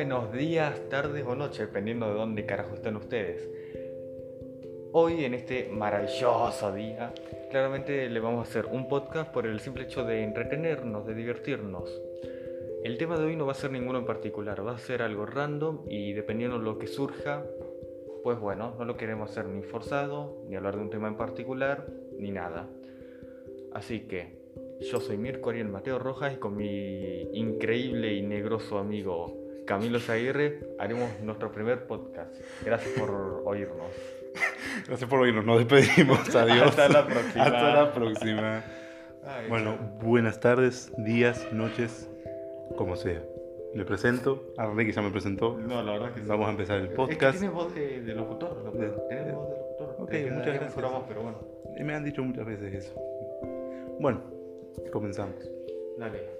buenos días, tardes o noches, dependiendo de dónde carajo estén ustedes. Hoy, en este maravilloso día, claramente le vamos a hacer un podcast por el simple hecho de entretenernos, de divertirnos. El tema de hoy no va a ser ninguno en particular, va a ser algo random y dependiendo de lo que surja, pues bueno, no lo queremos hacer ni forzado, ni hablar de un tema en particular, ni nada. Así que yo soy Mirko Ariel Mateo Rojas y con mi increíble y negroso amigo Camilo Zaguirre haremos nuestro primer podcast. Gracias por oírnos. Gracias por oírnos, nos despedimos. Adiós. Hasta la próxima. Hasta la próxima. Ay, Bueno, buenas tardes, días, noches, como sea. Le presento, a Ricky ya me presentó. no, la verdad que sí. Vamos a empezar el Es que podcast. tienes voz de, de locutor, Tienes voz de locutor. Ok, muchas gracias. pero bueno. Me han dicho muchas veces eso. Bueno, comenzamos. Dale.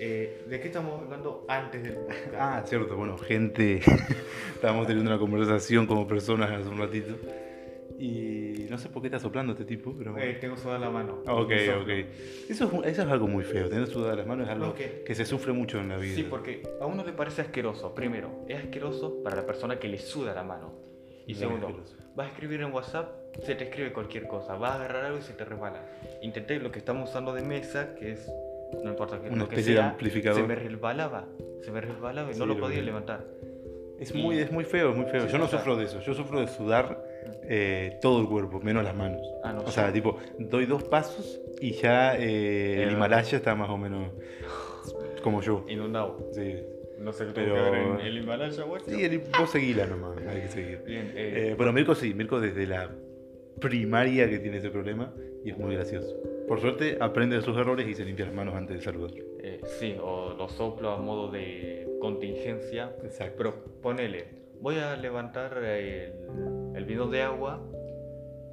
Eh, ¿De qué estamos hablando antes del podcast? Ah, cierto, bueno, gente. Estábamos teniendo una conversación como personas hace un ratito. Y no sé por qué está soplando este tipo, pero. Eh, tengo sudada la mano. Ok, ok. Eso es, eso es algo muy feo. Tener sudada las manos es algo Ok. que se sufre mucho en la vida. Sí, porque a uno le parece asqueroso. Primero, es asqueroso para la persona que le suda la mano. Y Muy segundo, vas a escribir en WhatsApp, se te escribe cualquier cosa. Vas a agarrar algo y se te resbala. Intenté lo que estamos usando de mesa, que es, no importa que, Una lo que especie de sea, amplificador. Se me resbalaba, se me resbalaba y Sí, no lo lo podía vi. levantar. Es muy, es muy feo, es muy feo. Sí, Yo no o sea- sufro de eso. Yo sufro de sudar eh, todo el cuerpo, menos las manos. Ah, no, O sea, tipo, doy dos pasos y ya eh, el. Himalaya está más o menos como yo. Inundado. Sí, No sé qué Pero- en el Himalaya, güey. sí el, vos seguila nomás, hay que seguir. Bien, eh, Eh, pero Mirko sí, Mirko desde la primaria que tiene ese problema y es muy gracioso. Por suerte aprende de sus errores y se limpia las manos antes de saludar. eh, sí, o lo soplo a modo de contingencia. Exacto. Pero ponele, voy a levantar el, el bidón de agua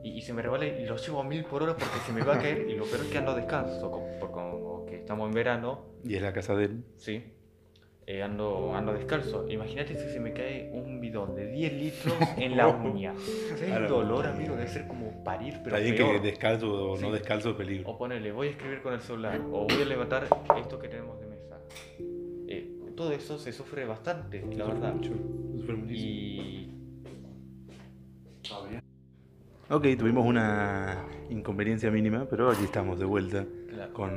y, y se me resbala y lo llevo a mil por hora porque se me va a caer y lo peor es que ando descanso, como, por- como que estamos en verano, Y es la casa de él. sí, eh, ando, ando descalzo. Imagínate si se me cae un bidón de 10 litros en la uña. ¿Sabes el dolor, amigo? Debe ser como parir, pero Está bien peor. que descalzo o Sí. no descalzo peligro. O ponele, voy a escribir con el celular, o voy a levantar esto que tenemos de mesa. Eh, todo eso se sufre bastante, la Sufre verdad. mucho, sufre muchísimo. Y Ok, tuvimos una inconveniencia mínima, pero aquí estamos de vuelta Claro. con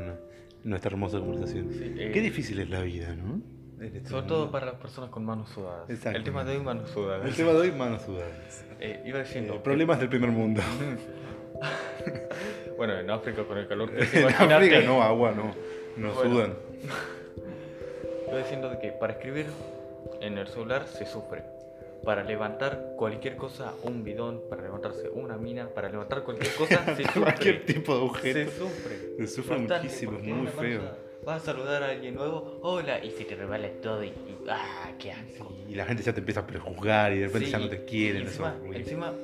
nuestra hermosa conversación. Sí, eh, Qué difícil es la vida, ¿no? Sobre todo para las personas con manos sudadas. Exacto. El tema de hoy, manos sudadas. El tema de hoy, manos sudadas. Eh, iba diciendo. Eh, problemas del primer mundo. bueno, en África con el calor que se en. África no, agua no. No Bueno. sudan. Iba diciendo de que para escribir en el celular se sufre. Para levantar cualquier cosa, un bidón, para levantarse una mina, para levantar cualquier cosa, se sufre. Cualquier tipo de Se objeto. sufre. Se sufre Bastante, muchísimo, es muy feo. Vas a saludar a alguien nuevo, hola, y se te resbala todo y, y- ¡ah, qué asco! Y la gente ya te empieza a prejuzgar y de repente Sí, ya no te quieren. y eso encima, encima,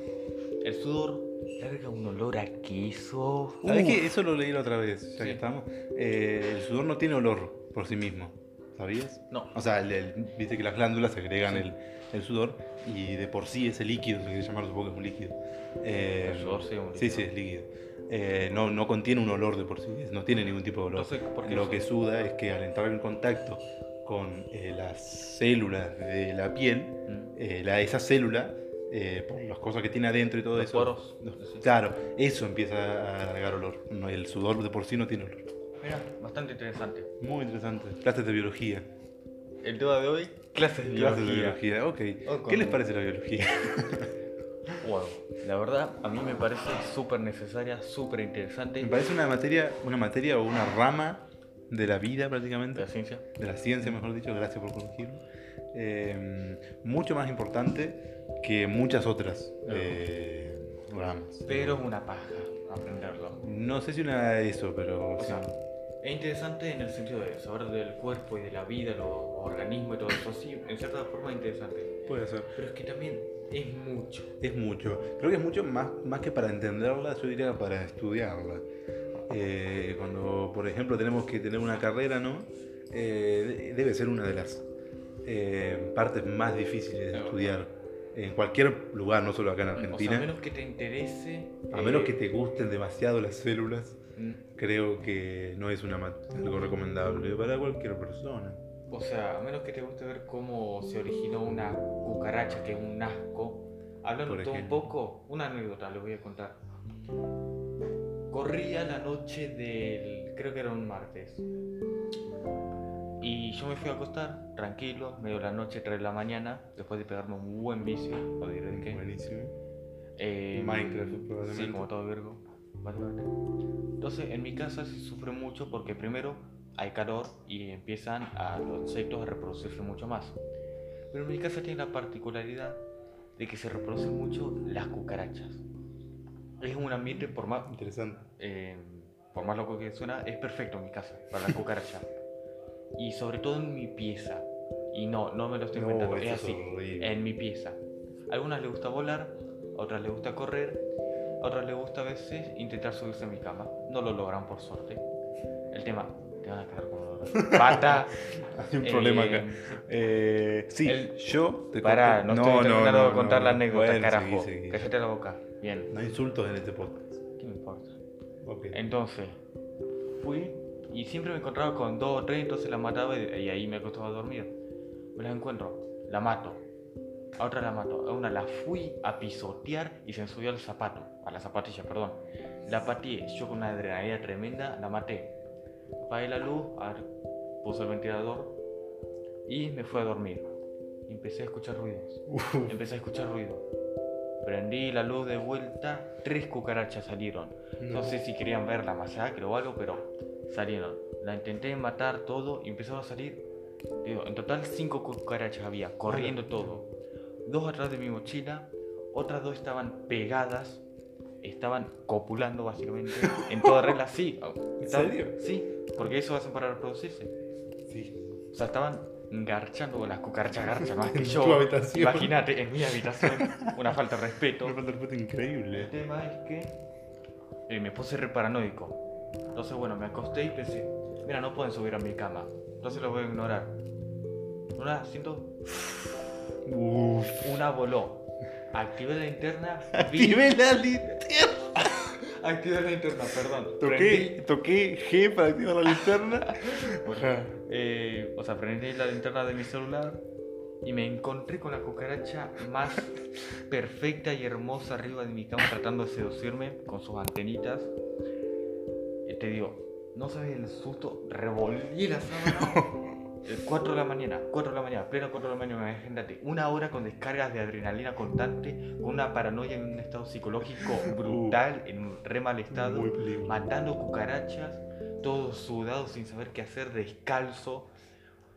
el sudor larga un olor a queso. ¿Sabes qué? Eso lo leí la otra vez, ya Sí. que estamos. Eh, el sudor no tiene olor por sí mismo, ¿sabías? No. O sea, el- el- viste que las glándulas agregan Sí. el, el sudor y de por sí ese líquido, se quiere llamar, supongo que es un líquido. Eh, El sudor sí es un Sí, líquido. sí, es líquido. Eh, no, no contiene un olor de por sí, no tiene ningún tipo de olor. Entonces, ¿por qué Lo que suda es que al entrar en contacto con eh, las células de la piel, Mm. eh, la, esa célula, eh, por las cosas que tiene adentro y todo Los eso. poros. Claro, eso empieza a agregar olor. No, el sudor de por sí no tiene olor. Mira, bastante interesante. Muy interesante. Clases de biología. El tema de hoy, clases de Clases de biología. Ok. ¿Qué les parece la biología? Wow, la verdad, a mí me parece súper necesaria, súper interesante. Me parece una materia, una materia o una rama de la vida prácticamente. de la ciencia. de la ciencia, mejor dicho, gracias por corregirlo, eh, mucho más importante que muchas otras eh, ramas. Pero es una paja aprenderlo. No sé si una de eso, pero O sí. sea, es interesante en el sentido de saber del cuerpo y de la vida, los organismos y todo eso. Sí, en cierta forma es interesante. puede ser. Pero es que también es mucho. Es mucho. Creo que es mucho más, más que para entenderla, yo diría para estudiarla. Eh, cuando, por ejemplo, tenemos que tener una carrera, ¿no? Eh, de- debe ser una de las eh, partes más difíciles de estudiar en cualquier lugar, no solo acá en O sea, Argentina. a menos que te interese. A menos que te gusten demasiado las células, mm, creo que no es una algo recomendable para cualquier persona. O sea, a menos que te guste ver cómo se originó una cucaracha, que es un asco. Hablando un poco, una anécdota les voy a contar. Corría la noche del. creo que era un martes. Y yo me fui a acostar, tranquilo, medio de la noche, 3 de la mañana, después de pegarme un buen vicio, o diré de qué. Buenísimo. Eh, Minecraft, probablemente. Sí, como todo virgo. Entonces, en mi casa se sufre mucho porque primero hay calor y empiezan a los insectos a reproducirse mucho más. Pero en mi casa tiene la particularidad de que se reproducen mucho las cucarachas. Es un ambiente, por más, Interesante. eh, por más loco que suena, es perfecto en mi casa para la cucaracha. y sobre todo en mi pieza. Y no, no me lo estoy No, inventando, es así, horrible. en mi pieza. A algunas les gusta volar, a otras les gusta correr, a otras les gusta a veces intentar subirse a mi cama. No lo logran por suerte. El tema, te van a quedar como pata. Hay un problema eh, acá. Eh, sí, el- yo te Pará, conté- no, estoy terminando de contar la no. anécdota, Bueno, carajo. seguí, seguí. Cállate la boca. Bien, No hay insultos en este podcast. ¿qué me importa? Ok. Entonces, fui y siempre me encontraba con dos o tres, entonces la mataba y, y ahí me acostaba a dormir. Me las encuentro, la mato. A otra la mato. A una la fui a pisotear y se me subió al zapato, a la zapatilla, perdón. La pateé, yo con una adrenalina tremenda, la maté. Apagué la luz, puse el ventilador y me fui a dormir. Empecé a escuchar ruidos. Empecé a escuchar ruido. Prendí la luz de vuelta, tres cucarachas salieron. No, No. sé si querían ver la masacre o algo, pero salieron. La intenté matar todo y empezaron a salir. Digo, en total cinco cucarachas había, corriendo todo. Dos atrás de mi mochila, otras dos estaban pegadas, estaban copulando básicamente. en toda regla, sí. ¿En serio? Sí, porque eso hacen para reproducirse. sí. O sea, estaban garchando las cucarachas garchan más que En yo. tu habitación. Imagínate, en mi habitación, una falta de respeto. Una falta de respeto El increíble. tema es que eh, me puse re paranoico. Entonces, bueno, me acosté y pensé, mira, no pueden subir a mi cama. Entonces lo voy a ignorar. Una, siento, Uff. una voló. Activé la linterna. vi- Activé la linterna. Activé la linterna, perdón. Toqué, toqué G para activar la linterna. Bueno, eh, o sea, prendí la linterna de mi celular y me encontré con la cucaracha más perfecta y hermosa arriba de mi cama tratando de seducirme con sus antenitas. Y te digo, no sabes el susto, revolví la sábana. 4 de la mañana, 4 de la mañana, pleno 4 de la mañana, imagínate, una hora con descargas de adrenalina constante, con una paranoia en un estado psicológico brutal, en un re mal estado matando cucarachas, todo sudado sin saber qué hacer, descalzo.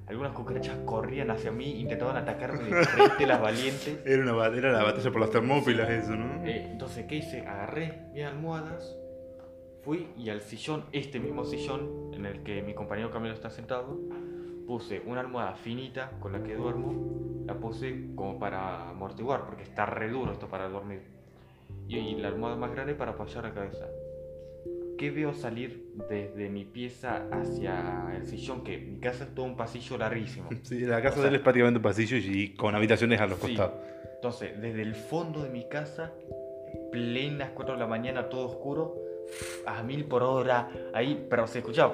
Algunas cucarachas corrían hacia mí, intentaban atacarme de frente las valientes. Era, una, era la batalla por las termópilas, eso, ¿no? Eh, entonces, ¿qué hice? Agarré mis almohadas, fui y al sillón, este mismo sillón en el que mi compañero Camilo está sentado, puse una almohada finita con la que duermo, la puse como para amortiguar, porque está re duro esto para dormir. Y, y la almohada más grande para apoyar la cabeza. ¿Qué veo salir desde mi pieza hacia el sillón? Que mi casa es todo un pasillo larguísimo. Sí, la casa O sea- de él es prácticamente un pasillo y con habitaciones a los Sí. costados. Entonces, desde el fondo de mi casa, plenas 4 de la mañana, todo oscuro, a mil por hora, ahí, pero se escuchaba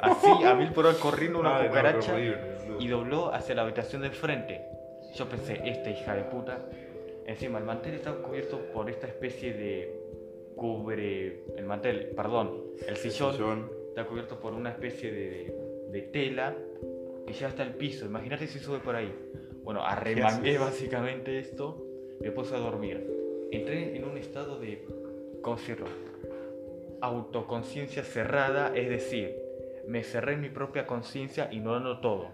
así, a mil por hora corriendo una Ay, no, cucaracha boludo. y dobló hacia la habitación del frente. Yo pensé, esta hija de puta. Encima, el mantel está cubierto por esta especie de cubre. El mantel, perdón, el sillón Sillón. está cubierto por una especie de, de tela que ya está el piso. Imagínate si sube por ahí. Bueno, arremangué básicamente esto, me puse a dormir. Entré en un estado de, ¿cómo decirlo? Autoconciencia cerrada, es decir, me cerré en mi propia conciencia ignorando todo.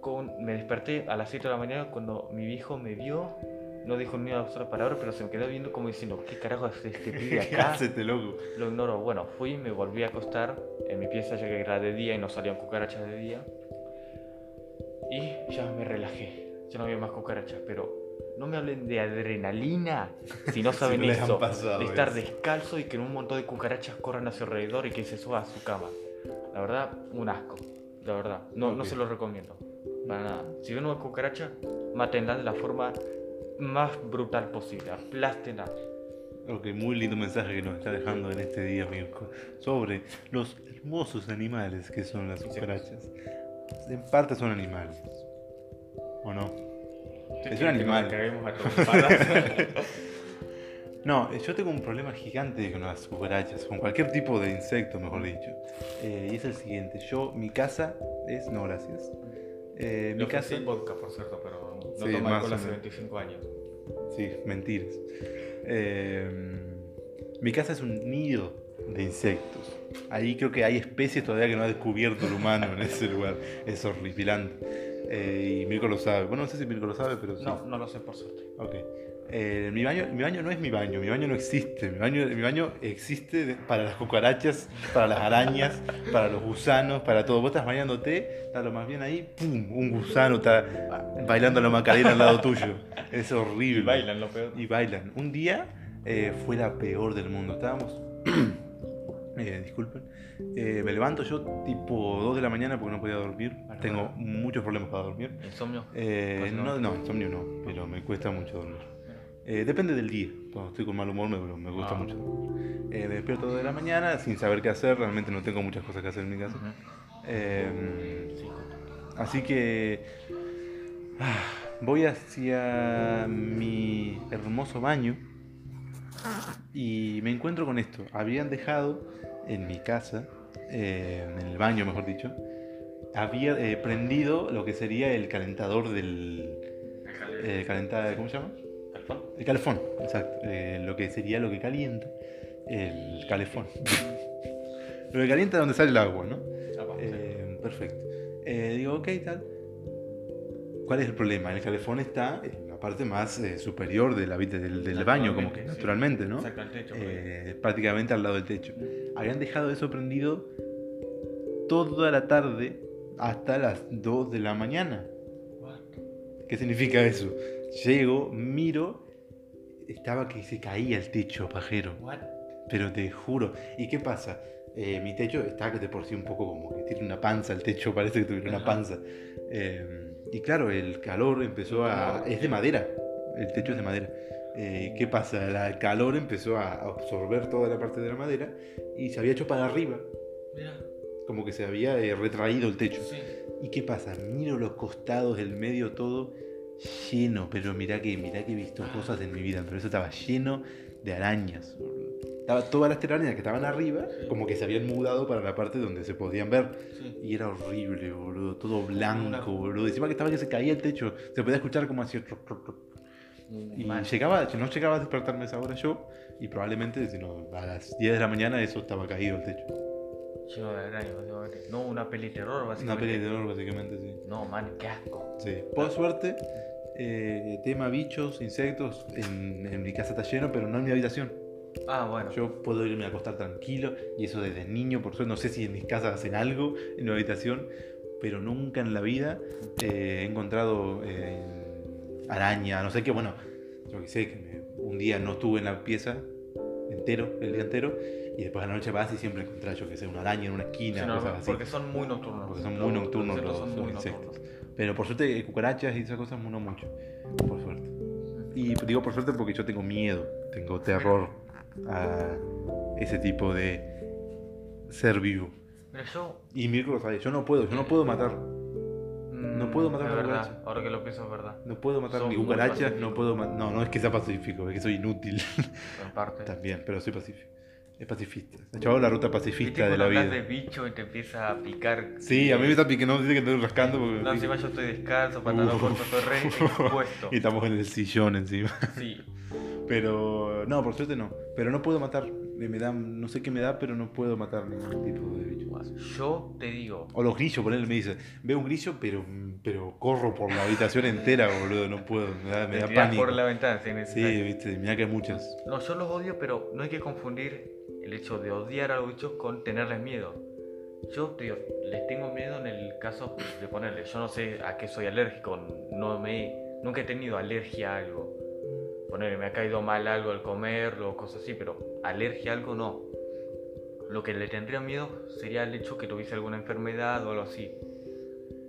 Con, me desperté a las 7 de la mañana cuando mi viejo me vio, no dijo ni una sola palabra, pero se me quedó viendo como diciendo, ¿qué carajo hace este pibe ¿Qué acá? hace este loco? Lo ignoro. Bueno, fui y me volví a acostar en mi pieza ya que era de día y no salían cucarachas de día. Y ya me relajé. Ya no había más cucarachas, pero no me hablen de adrenalina si no saben no les han eso. pasado de estar descalzo y que un montón de cucarachas corran a su alrededor y que se suba a su cama. La verdad, un asco. La verdad, no, no se lo recomiendo. Para nada. Si ven una cucaracha, mátenla de la forma más brutal posible. Aplástenla. Ok, muy lindo mensaje que nos está dejando en este día, amigo, sobre los hermosos animales que son las cucarachas. en parte son animales. ¿O no? Es un animal. No, yo tengo un problema gigante con las cucarachas, con cualquier tipo de insecto, mejor dicho. Eh, y es el siguiente, yo, mi casa es... No, gracias. Eh, mi Lo casa... sí vodka, por cierto, pero no Sí, toma más alcohol hace menos. 25 años. Sí, mentiras. Eh, mi casa es un nido de insectos. Ahí creo que hay especies todavía que no ha descubierto el humano en ese lugar. Es horripilante. Eh, y Mirko lo sabe. Bueno, no sé si Mirko lo sabe, pero sí. No, no lo sé por suerte. Ok. Eh, mi, baño, mi baño no es mi baño, mi baño no existe. Mi baño, mi baño existe para las cucarachas, para las arañas, para los gusanos, para todo. Vos estás bañándote, está lo más bien ahí, ¡pum! Un gusano está bailando la macarena al lado tuyo. Es horrible. Y bailan lo peor. Y bailan. Un día eh, fue la peor del mundo. Estábamos. eh, disculpen. Eh, me levanto yo tipo 2 de la mañana porque no podía dormir. Bueno, Tengo bueno. muchos problemas para dormir. Insomnio. Eh, no, no, insomnio no, pero me cuesta mucho dormir. Eh, depende del día. Cuando estoy con mal humor me, me gusta Ah. mucho. Eh, me despierto 2 de la mañana sin saber qué hacer. Realmente no tengo muchas cosas que hacer en mi casa. Eh, Sí. Así que ah, voy hacia mi hermoso baño y me encuentro con esto. Habían dejado en mi casa, eh, en el baño mejor dicho, había eh, prendido lo que sería el calentador del... eh, calenta- ¿Cómo se llama? El calefón, exacto. Eh, lo que sería lo que calienta el calefón. lo que calienta es donde sale el agua, ¿no? Ah, vamos. Eh, perfecto. Eh, digo, ok, tal. ¿Cuál es el problema? El calefón está en la parte más superior de la, del, del baño, como que sí. naturalmente, ¿no? Exacto, al techo. prácticamente al lado del techo. Habían dejado eso prendido toda la tarde hasta las 2 de la mañana. What? ¿Qué significa eso? Llego, miro, estaba que se caía el techo, pajero. What? Pero te juro. ¿Y qué pasa? Eh, mi techo está de por sí un poco como que tiene una panza, el techo parece que tuviera una panza. Eh, y claro, el calor empezó a... Es de madera, el techo es de madera. Eh, ¿Qué pasa? La- el calor empezó a absorber toda la parte de la madera y se había hecho para arriba, Mira. como que se había eh, retraído el techo. Sí. ¿Y qué pasa? Miro los costados, el medio, todo lleno, pero mirá que, mirá que he visto cosas en mi vida, pero eso estaba lleno de arañas. Estaba todas las telarañas que estaban arriba, como que se habían mudado para la parte donde se podían ver. Sí. Y era horrible, boludo, todo blanco, Una- boludo. Encima que estaba que se caía el techo, se podía escuchar como troc, troc. Y llegaba, no llegaba a despertarme esa hora yo, y probablemente si no, a las 10 de la mañana eso estaba caído el techo. Lleno de arañas, básicamente. No, una peli de terror, Una básicamente. peli de terror, básicamente, sí. No, man, qué asco. Sí. Por suerte, eh, tema bichos, insectos, en, en mi casa está lleno, pero no en mi habitación. Ah, bueno. Yo puedo irme a acostar tranquilo, y eso desde niño, por suerte, no sé si en mis casas hacen algo en mi habitación, pero nunca en la vida eh, he encontrado eh, araña, no sé qué, bueno, yo que sé, que me- un día no estuve en la pieza entero, el día entero, y después a la noche vas y siempre encontrás, yo que sé, una araña en una esquina, Sí, no, cosas así. porque son muy nocturnos. Porque son Los- muy nocturnos los, los muy insectos. nocturnos. Pero por suerte, eh, cucarachas y esas cosas no mucho. Por suerte. Y digo por suerte porque yo tengo miedo, tengo terror a ese tipo de ser vivo. Mira, yo. Y Mirko lo sabe, yo no puedo, yo no puedo matar. No mm, puedo matar es una verdad, cucaracha. Ahora que lo pienso, es verdad. No puedo matar Sos ni cucarachas, no puedo matar. No, no es que sea pacífico, es que soy inútil En parte. también, pero soy pacífico. Es pacifista. He echado la ruta ¿Viste pacifista de la vida. de bicho y te empieza a picar? Sí, a mí me está picando, dice que estoy rascando porque. No, encima yo estoy descalzo, pantalón corto, re expuesto. Y estamos en el sillón encima. Sí. Pero no, por suerte no. Pero no puedo matar. Me da, no sé qué me da, pero no puedo matar ningún tipo de bicho. Yo te digo, O los grillos, por él me dice, veo un grillo, pero, pero corro por la habitación entera, boludo, no puedo, me da, me da pánico. por la ventana si Sí, viste, mira que hay muchas. No, yo los odio, pero no hay que confundir el hecho de odiar a los bichos con tenerles miedo. Yo les tengo miedo en el caso de ponerle. Yo no sé a qué soy alérgico, no me, nunca he tenido alergia a algo. Ponerle, me ha caído mal algo al comerlo o cosas así, pero alergia a algo no. Lo que le tendría miedo sería el hecho que tuviese alguna enfermedad o algo así.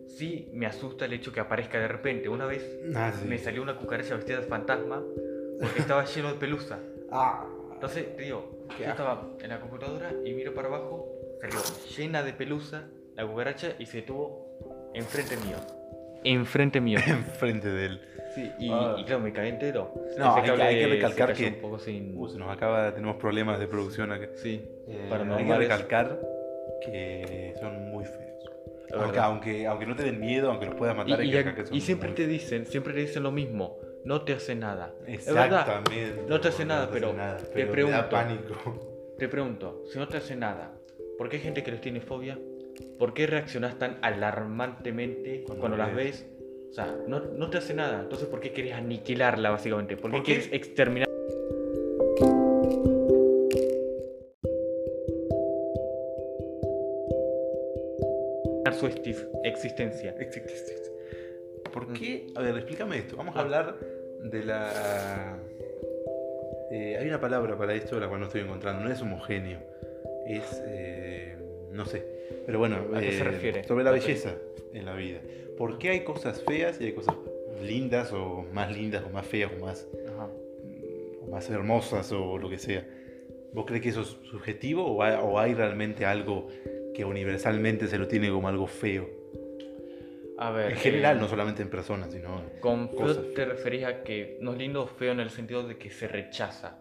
Sí, me asusta el hecho que aparezca de repente. Una vez Ah, sí. me salió una cucaracha vestida de fantasma porque estaba lleno de pelusa. Ah, Entonces, te digo, yo estaba en la computadora y miro para abajo, salió llena de pelusa la cucaracha y se detuvo enfrente mío. Enfrente mío. enfrente de él. Sí, y, Ah. y claro, me caí entero. No, Ese hay que- hay que se recalcar cayó que- Un poco sin... Uh, se nos acaba, tenemos problemas de producción acá. Sí, Eh, hay que paranormales. recalcar que son muy feos. Es Aunque, verdad. aunque, aunque no te den miedo, aunque los puedas Y, matar, hay y- que recalcar que son y siempre muy te dicen, siempre te dicen lo mismo. No te hace nada. Es verdad. Exactamente. no te hace nada, no pero nada, te pero pregunto. da pánico. Te pregunto, si no te hace nada, ¿por qué hay gente que les tiene fobia? ¿Por qué reaccionas tan alarmantemente Cuando cuando, la las ves. O sea, no, no te hace nada. Entonces, ¿por qué quieres aniquilarla, básicamente? ¿Por qué ¿Por qué? quieres exterminar? su existencia. ¿Por qué? A ver, explícame esto. Vamos a Ah. hablar de la. eh, hay una palabra para esto, la cual no estoy encontrando. No es homogéneo. Es. eh, no sé. Pero bueno, ¿A qué se eh, refiere? sobre la belleza en la vida. ¿Por qué hay cosas feas y hay cosas lindas o más lindas o más feas o más, Ajá. o más hermosas o lo que sea? ¿Vos crees que eso es subjetivo o hay, o hay realmente algo que universalmente se lo tiene como algo feo? A ver. En general, eh, no solamente en personas, sino... Con feo cosas. te referís a que no es lindo o feo en el sentido de que se rechaza.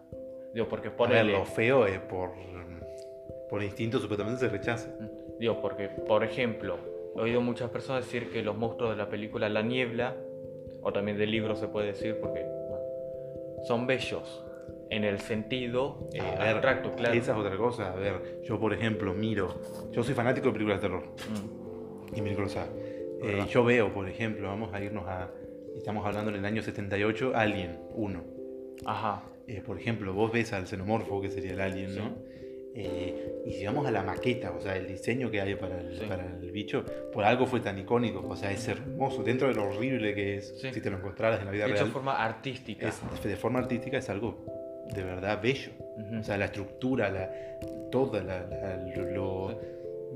Digo, porque A ver, ponele. lo feo es por, por instinto supuestamente se rechaza. Digo, porque, por ejemplo, he oído muchas personas decir que los monstruos de la película La Niebla, o también del libro se puede decir, porque bueno, son bellos en el sentido eh, A ver, abstracto, claro. Esa es otra cosa. A ver, yo por ejemplo miro... Yo soy fanático de películas de terror. Mm, Y cosas. Eh, yo veo, por ejemplo, vamos a irnos a... Estamos hablando en el año 78, Alien 1. Ajá. Eh, por ejemplo, vos ves al xenomorfo, que sería el alien, Sí. ¿no? Eh, y si vamos a la maqueta, o sea, el diseño que hay para el, Sí. para el bicho, por algo fue tan icónico, o sea, es hermoso, dentro de lo horrible que es, Sí. si te lo encontraras en la vida De real, de forma artística. es- de forma artística es algo de verdad bello. Ujú. O sea, la estructura, la, toda la, la- lo,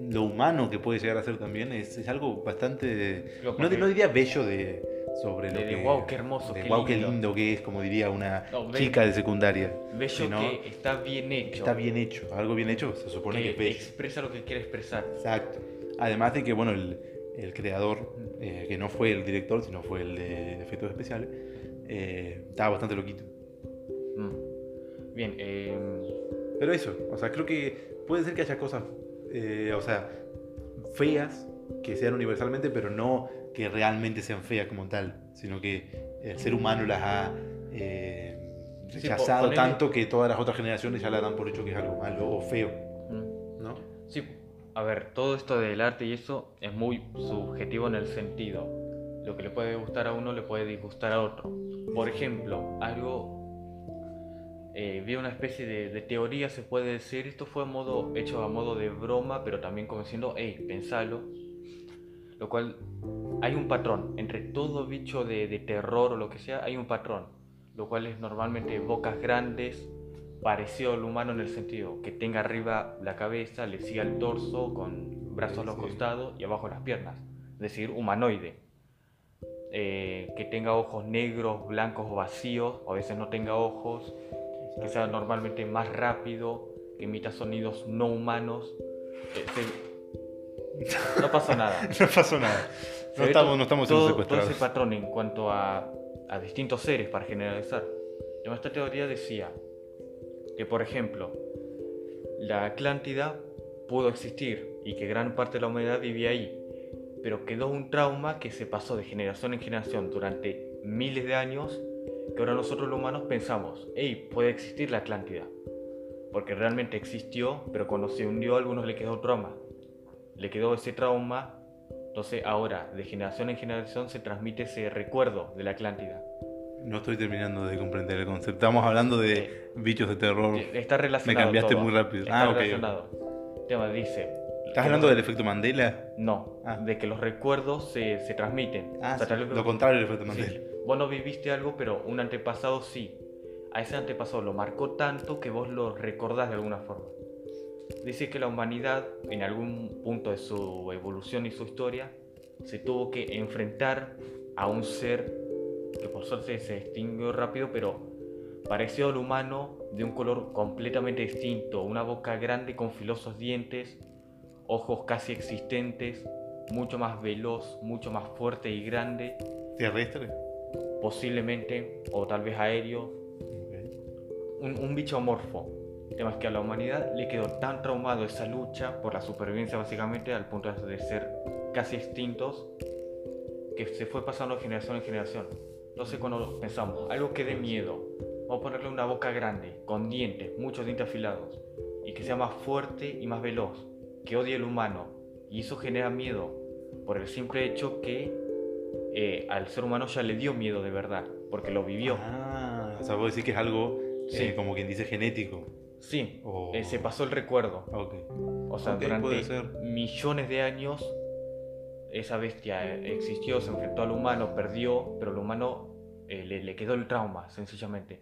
lo humano que puede llegar a ser también es, es algo bastante... No, no diría bello de sobre lo De- de que... guau, qué hermoso, de qué guau, qué lindo. que es, como diría una No, chica de secundaria. Bello sino- que está bien hecho. Está bien hecho, algo bien hecho se supone que, que es bello. expresa lo que quiere expresar. Exacto. Además de que, bueno, el, el creador, eh, que no fue el director, sino fue el de efectos especiales, eh, estaba bastante loquito. Mm. Bien, eh, Pero eso, o sea, creo que puede ser que haya cosas, eh, o sea, feas que sean universalmente, pero no que realmente sean feas como tal, sino que el ser humano las ha eh, Sí, rechazado ponele- tanto que todas las otras generaciones ya la dan por hecho que es algo malo o feo, mm. ¿no? Sí, a ver, todo esto del arte y eso es muy subjetivo en el sentido. Lo que le puede gustar a uno le puede disgustar a otro. Por ejemplo, algo. Eh, vi una especie de, de teoría, se puede decir. Esto fue a modo, hecho a modo de broma, pero también como diciendo, hey, pensalo. Lo cual, hay un patrón. Entre todo bicho de, de terror o lo que sea, hay un patrón. Lo cual es normalmente bocas grandes, parecido al humano en el sentido que tenga arriba la cabeza, le siga el torso con brazos a los costados y abajo las piernas, es decir, humanoide. Eh, que tenga ojos negros, blancos o vacíos, o a veces no tenga ojos, que sea normalmente más rápido, que emita sonidos no humanos. Eh, se- No pasa nada. No pasó nada. No estamos, no estamos todo, todo secuestrados. ese patrón en cuanto a, a distintos seres, para generalizar. Esta teoría decía que, por ejemplo, la Atlántida pudo existir y que gran parte de la humanidad vivía ahí, pero quedó un trauma que se pasó de generación en generación durante miles de años, que ahora nosotros los humanos pensamos, hey, puede existir la Atlántida, porque realmente existió, pero cuando se hundió a algunos le quedó trauma, le quedó ese trauma entonces ahora, de generación en generación, se transmite ese recuerdo de la Atlántida. No estoy terminando de comprender el concepto. Estamos hablando de bichos de terror. Está relacionado. Me cambiaste todo. muy rápido. Está Ah, relacionado. El tema dice. ¿Estás hablando los- del efecto Mandela? No, Ah. de que los recuerdos se, se transmiten. Ah, O sea, sí, vez- lo contrario del efecto Sí, Mandela. Vos no viviste algo, pero un antepasado sí. A ese antepasado lo marcó tanto que vos lo recordás de alguna forma. Dice que la humanidad, en algún punto de su evolución y su historia, se tuvo que enfrentar a un ser que por suerte se extinguió rápido, pero parecido al humano, de un color completamente distinto, una boca grande con filosos dientes, ojos casi existentes, mucho más veloz, mucho más fuerte y grande, ¿Terrestre? Posiblemente, o tal vez aéreo, Ok. un, un bicho amorfo. El tema es que a la humanidad le quedó tan traumado esa lucha por la supervivencia básicamente al punto de ser casi extintos que se fue pasando de generación en generación. Entonces cuando pensamos, algo que dé miedo, vamos a ponerle una boca grande, con dientes, muchos dientes afilados, y que sea más fuerte y más veloz, que odie el humano, y eso genera miedo, por el simple hecho que eh, al ser humano ya le dio miedo de verdad, porque lo vivió. Ah, o sea, vos decís que es algo eh, Sí. como quien dice genético. Sí, O- eh, se pasó el recuerdo. Ok. O sea, durante millones de años esa bestia eh, existió, se enfrentó al humano, perdió, pero el humano le, le quedó el trauma, sencillamente.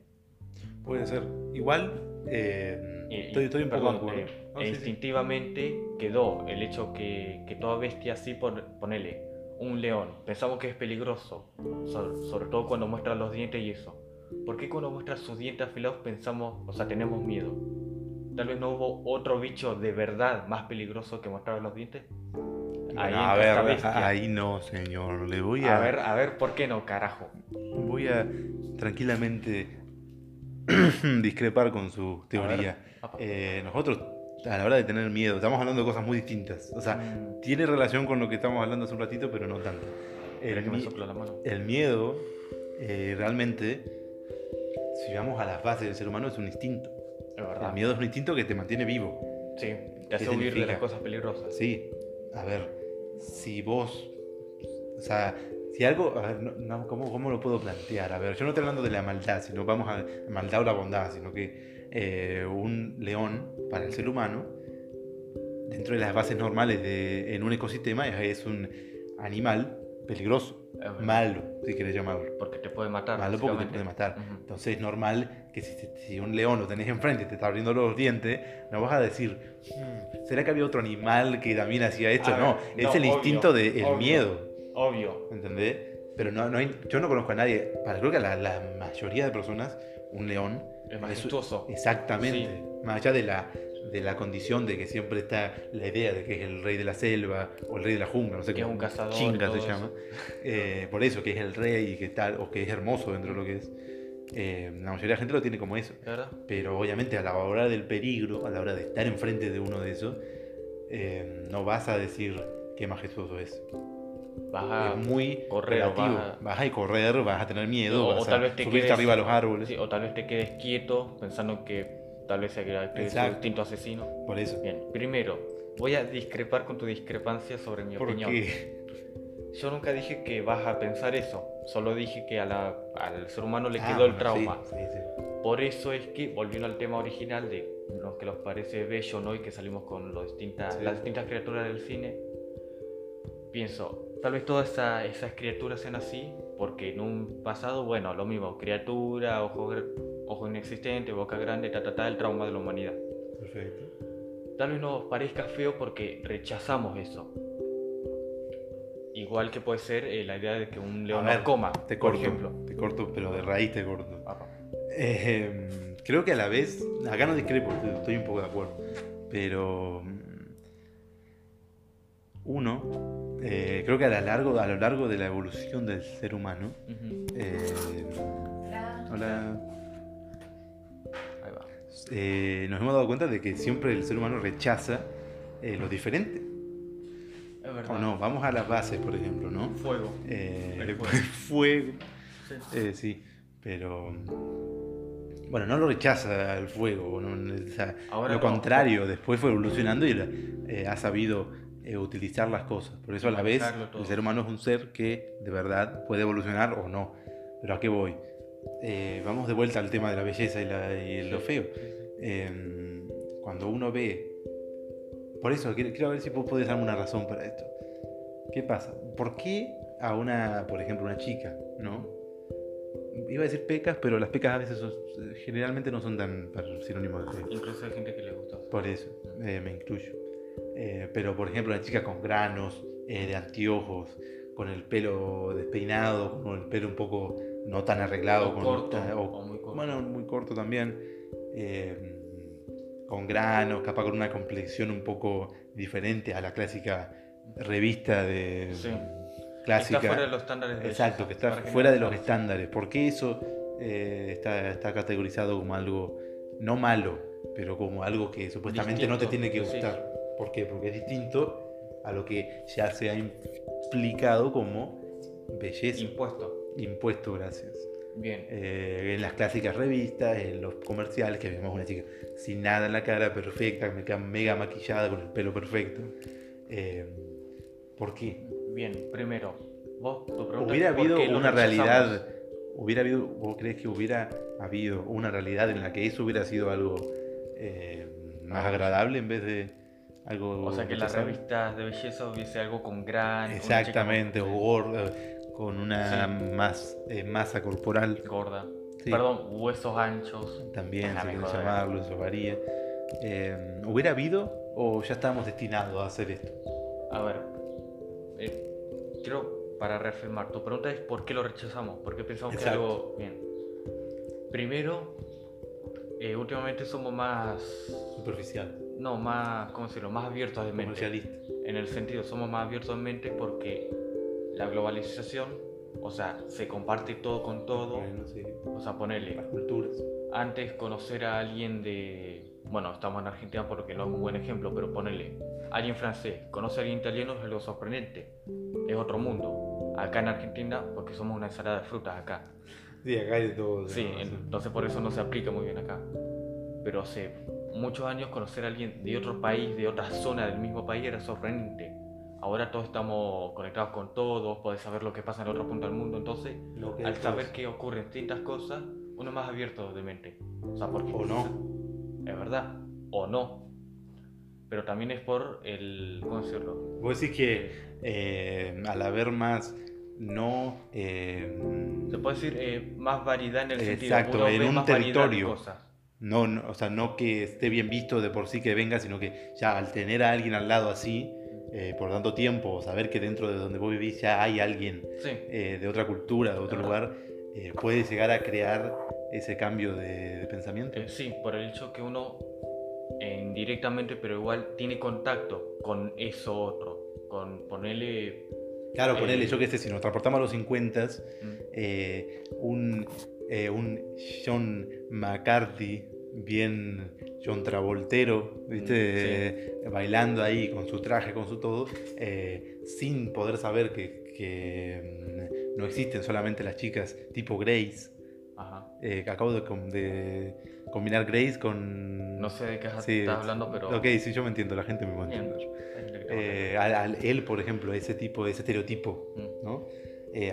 Puede ser. Igual, estoy, estoy un poco perdón, de acuerdo. No, sí, sí. instintivamente quedó el hecho que, que toda bestia así, por, ponele, un león, pensamos que es peligroso, so- sobre todo cuando muestra los dientes y eso. ¿Por qué cuando muestra sus dientes afilados pensamos, o sea, tenemos miedo? Tal vez no hubo otro bicho de verdad más peligroso que mostraba los dientes. Ahí a ver, ahí no, señor. Le voy a, A ver, a ver, ¿por qué no, carajo? voy a tranquilamente discrepar con su teoría. Eh, nosotros, a la hora de tener miedo, estamos hablando de cosas muy distintas. O sea, Mm, tiene relación con lo que estamos hablando hace un ratito, pero no tanto. ¿querés El, que me sopla la mano? el miedo, eh, realmente, si vamos a las bases del ser humano, es un instinto. Es verdad. El miedo es un instinto que te mantiene vivo. Sí, te hace ¿Qué huir de las cosas peligrosas. Sí, a ver, si vos, o sea, si algo, a ver, no, no, ¿cómo, cómo lo puedo plantear? A ver, yo no estoy hablando de la maldad, sino vamos a maldad o la bondad, sino que eh, un león para el ser humano, dentro de las bases normales de, en un ecosistema, es, es un animal peligroso, malo, si querés llamarlo. Porque te puede matar. Malo porque te puede matar. Ujú. Entonces es normal que si, si un león lo tenés enfrente y te está abriendo los dientes, no vas a decir, "Hmm, ¿será que había otro animal que también hacía esto? A no, ver, es no, el obvio, instinto del obvio. miedo, Obvio. ¿entendés? Pero no, no hay- yo no conozco a nadie, para creo que a la, la mayoría de personas, un león Es majestuoso. exactamente, Sí. más allá de la, de la condición de que siempre está la idea de que es el rey de la selva o el rey de la jungla, no sé Que es un cazador chinga se eso. llama. Eh, por eso, que es el rey y que tal, o que es hermoso dentro de lo que es. Eh, la mayoría de la gente lo tiene como eso. Pero obviamente a la hora del peligro, a la hora de estar enfrente de uno de esos, eh, no vas a decir qué majestuoso es. Vas a... es muy correr o relativo. vas a- Vas a correr, vas a tener miedo, o, o vas tal a vez te subirte quedes... arriba de los árboles. Sí, o tal vez te quedes quieto pensando que tal vez sea un Exacto. instinto asesino. Por eso. Bien, primero, voy a discrepar con tu discrepancia sobre mi ¿Por opinión. qué? Yo nunca dije que vas a pensar eso, solo dije que a la- al ser humano le Ah, quedó el bueno, trauma. sí, sí. Por eso es que, volviendo al tema original de lo que nos parece bello, ¿no? Y que salimos con distintas, las distintas criaturas del cine, pienso, tal vez todas esa- esas criaturas sean así, porque en un pasado, bueno, lo mismo, criatura, ojo, ojo inexistente, boca grande, ta, ta, ta, el trauma de la humanidad. Perfecto. Tal vez nos parezca feo porque rechazamos eso. Igual que puede ser eh, la idea de que un león A ver, coma, Te por corto, ejemplo. te corto, pero de raíz te corto. Eh, creo que a la vez, acá no discrepo, estoy- estoy un poco de acuerdo, pero mm, uno, eh, creo que a lo, largo, a lo largo de la evolución del ser humano, eh, hola, Ahí va. eh, nos hemos dado cuenta de que siempre el ser humano rechaza lo diferente. Es verdad. O no, vamos a las bases, por ejemplo, ¿no? Fuego. El fuego. Sí. Sí, pero. Bueno, no lo rechaza el fuego, no- o sea, Ahora lo no. contrario, después fue evolucionando y ha sabido eh, utilizar las cosas. Por eso a la vez todo. el ser humano es un ser que de verdad puede evolucionar o no. Pero ¿a qué voy? Eh, vamos de vuelta al tema de la belleza y, la- y lo feo. Eh, cuando uno ve... Por eso, quiero, quiero ver si vos podés darme una razón para esto. ¿Qué pasa? ¿Por qué a una, por ejemplo, una chica, ¿no? Iba a decir pecas, pero las pecas a veces son- generalmente no son tan tan sinónimos de feo. Incluso hay gente que le gusta. Por eso, eh, me incluyo. Eh, pero, por ejemplo, una chica con granos, eh, de anteojos, con el pelo despeinado, con el pelo un poco no tan arreglado. O con, corto, o- o muy corto. Bueno, muy corto también. eh, con granos, capaz con una complexión un poco diferente a la clásica revista de Sí. clásica. Está fuera de los estándares de Exacto, que está fuera de los estándares. ¿Por qué eso eh, está, está categorizado como algo no malo, pero como algo que supuestamente no te tiene que sí. ¿Por qué? Porque es distinto a lo que ya se ha implicado como belleza. Impuesto. Impuesto, gracias. Bien. Eh, en las clásicas revistas, en los comerciales, que vemos una chica sin nada en la cara, perfecta, me queda mega maquillada, con el pelo perfecto. Eh, ¿Por qué? Bien, primero, vos tu pregunta ¿Hubiera habido una realidad, hubiera habido, vos crees que hubiera habido una realidad en la que eso hubiera sido algo eh, más agradable en vez de algo... O sea, que las revistas de belleza hubiese algo con gran. con una Exactamente, chica o gorda, con una Sí. más, eh, masa corporal. gorda. Sí. Perdón, huesos anchos. También, querés joder. llamarlo, eso varía. Eh, ¿Hubiera habido o ya estábamos destinados a hacer esto? A ver, eh, quiero para reafirmar, tu pregunta es por qué lo rechazamos, por qué pensamos que Exacto. algo bien. Primero, eh, últimamente somos más, Superficial, no, más, ¿cómo decirlo? Más abiertos de mente. comercialista. En el sentido, somos más abiertos de mente porque la globalización, o sea, se comparte todo con todo. Bueno, sí, O sea, ponerle, las culturas. antes conocer a alguien de. Bueno, estamos en Argentina porque no es un buen ejemplo, pero ponerle alguien francés, conoce a alguien italiano es algo sorprendente. Es otro mundo. Acá en Argentina, porque somos una ensalada de frutas acá. Sí, acá hay de todo. Sí, entonces por eso no se aplica muy bien acá. Pero hace muchos años conocer a alguien de otro país, de otra zona del mismo país era sorprendente. Ahora todos estamos conectados con todos, podés saber lo que pasa en otro punto del mundo, entonces Lo que al es saber que ocurren distintas cosas, uno es más abierto de mente. O sea, porque O no. es verdad, o no. Pero también es por el, ¿cómo decirlo? Vos decís que eh, al haber más no... eh, Se puede decir eh, más variedad en el sentido. Exacto, en un más variedad de territorio. cosas. No, no, o sea, no que esté bien visto de por sí que venga, sino que ya al tener a alguien al lado así, eh, por tanto tiempo, saber que dentro de donde vos vivís ya hay alguien Sí, eh, de otra cultura, de otro lugar, eh, puede llegar a crear ese cambio de, de pensamiento. sí, por el hecho que uno indirectamente, pero igual tiene contacto con eso otro. Con ponerle. Claro, ponele, eh, yo qué sé, si nos transportamos a los 50, mm, un, eh, un John McCarthy, bien John Travoltero, ¿viste? Mm, Eh, bailando ahí con su traje, con su todo, eh, sin poder saber que, que, mm, no existen solamente las chicas tipo Grace. Ajá. Eh, acabo de, com- de combinar Grace con... No sé de qué Sí, estás hablando, pero. Ok, sí, yo me entiendo, la gente me va a entender. Eh, al- al- él, por ejemplo, ese tipo, ese estereotipo. Mm, ¿no?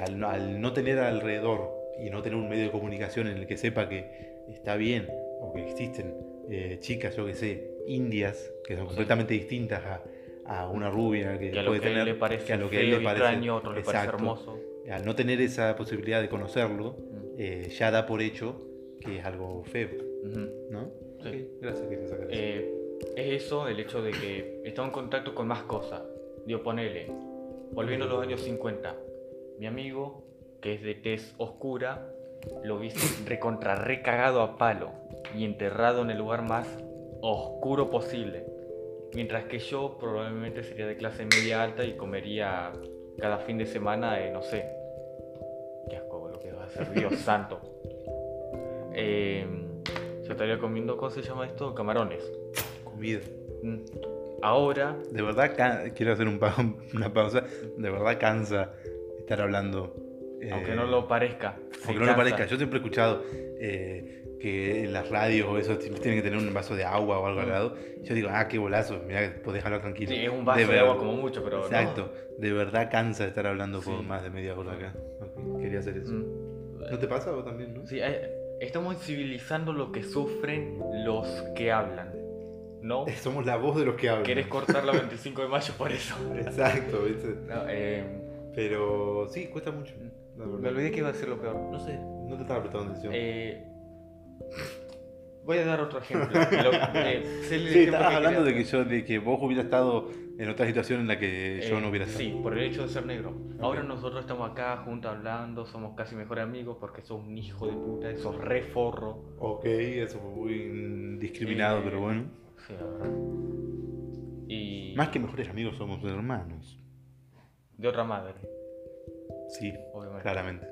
Al, no- al no tener alrededor y no tener un medio de comunicación en el que sepa que está bien o que existen eh, chicas, yo que sé, indias, que son Sí. completamente distintas a, a una rubia que, Que puede que tener, le parece que a lo que a él le parece extraño, otro le parece exacto. hermoso. Al no tener esa posibilidad de conocerlo, Mm, eh, ya da por hecho que es algo feo, ujú. ¿no? Sí. Ok, gracias, quería sacar eso. Eh, es eso, el hecho de que está en contacto con más cosas. Digo, ponele, volviendo a los años 50, mi amigo, que es de tez oscura, lo vi recontra recagado a palo y enterrado en el lugar más oscuro posible. Mientras que yo probablemente sería de clase media alta y comería cada fin de semana, eh, no sé. Qué asco lo que va a hacer, Dios santo. Eh, yo estaría comiendo, ¿cómo se llama esto? Camarones. Comida. Mm. Ahora, De verdad, quiero hacer un pa- una pausa. De verdad cansa estar hablando. Eh, aunque no lo parezca, Aunque no lo parezca. Yo siempre he escuchado eh, que en las radios o eso tienen que tener un vaso de agua o algo al Mm. lado. Yo digo, ah, qué golazo. Mirá, que podés hablar tranquilo. Sí, es un vaso de, ver- agua como mucho, pero no. Exacto. De verdad cansa estar hablando por Sí. más de media hora acá. Quería hacer eso. Mm. ¿No te pasa vos también, no? Sí, eh, estamos civilizando lo que sufren los que hablan, ¿no? Somos la voz de los que hablan. ¿Querés cortar la 25 de mayo por eso? Exacto, ¿viste? No, eh, Pero sí, cuesta mucho. me olvidé que iba a ser lo peor. No sé, no te estaba prestando atención. Eh, voy a dar otro ejemplo. Lo- eh, el Sí, ejemplo estabas que hablando de que yo, de que vos hubieras estado en otra situación en la que yo Eh, no hubiera estado. Sí, por el hecho de ser negro. Ahora nosotros estamos acá juntos hablando, somos casi mejores amigos porque sos un hijo de puta, sos re forro. Ok, eso fue muy discriminado, Eh, pero bueno. Sí, la verdad. Y. Más que mejores amigos somos hermanos. De otra madre, Sí, obviamente. claramente.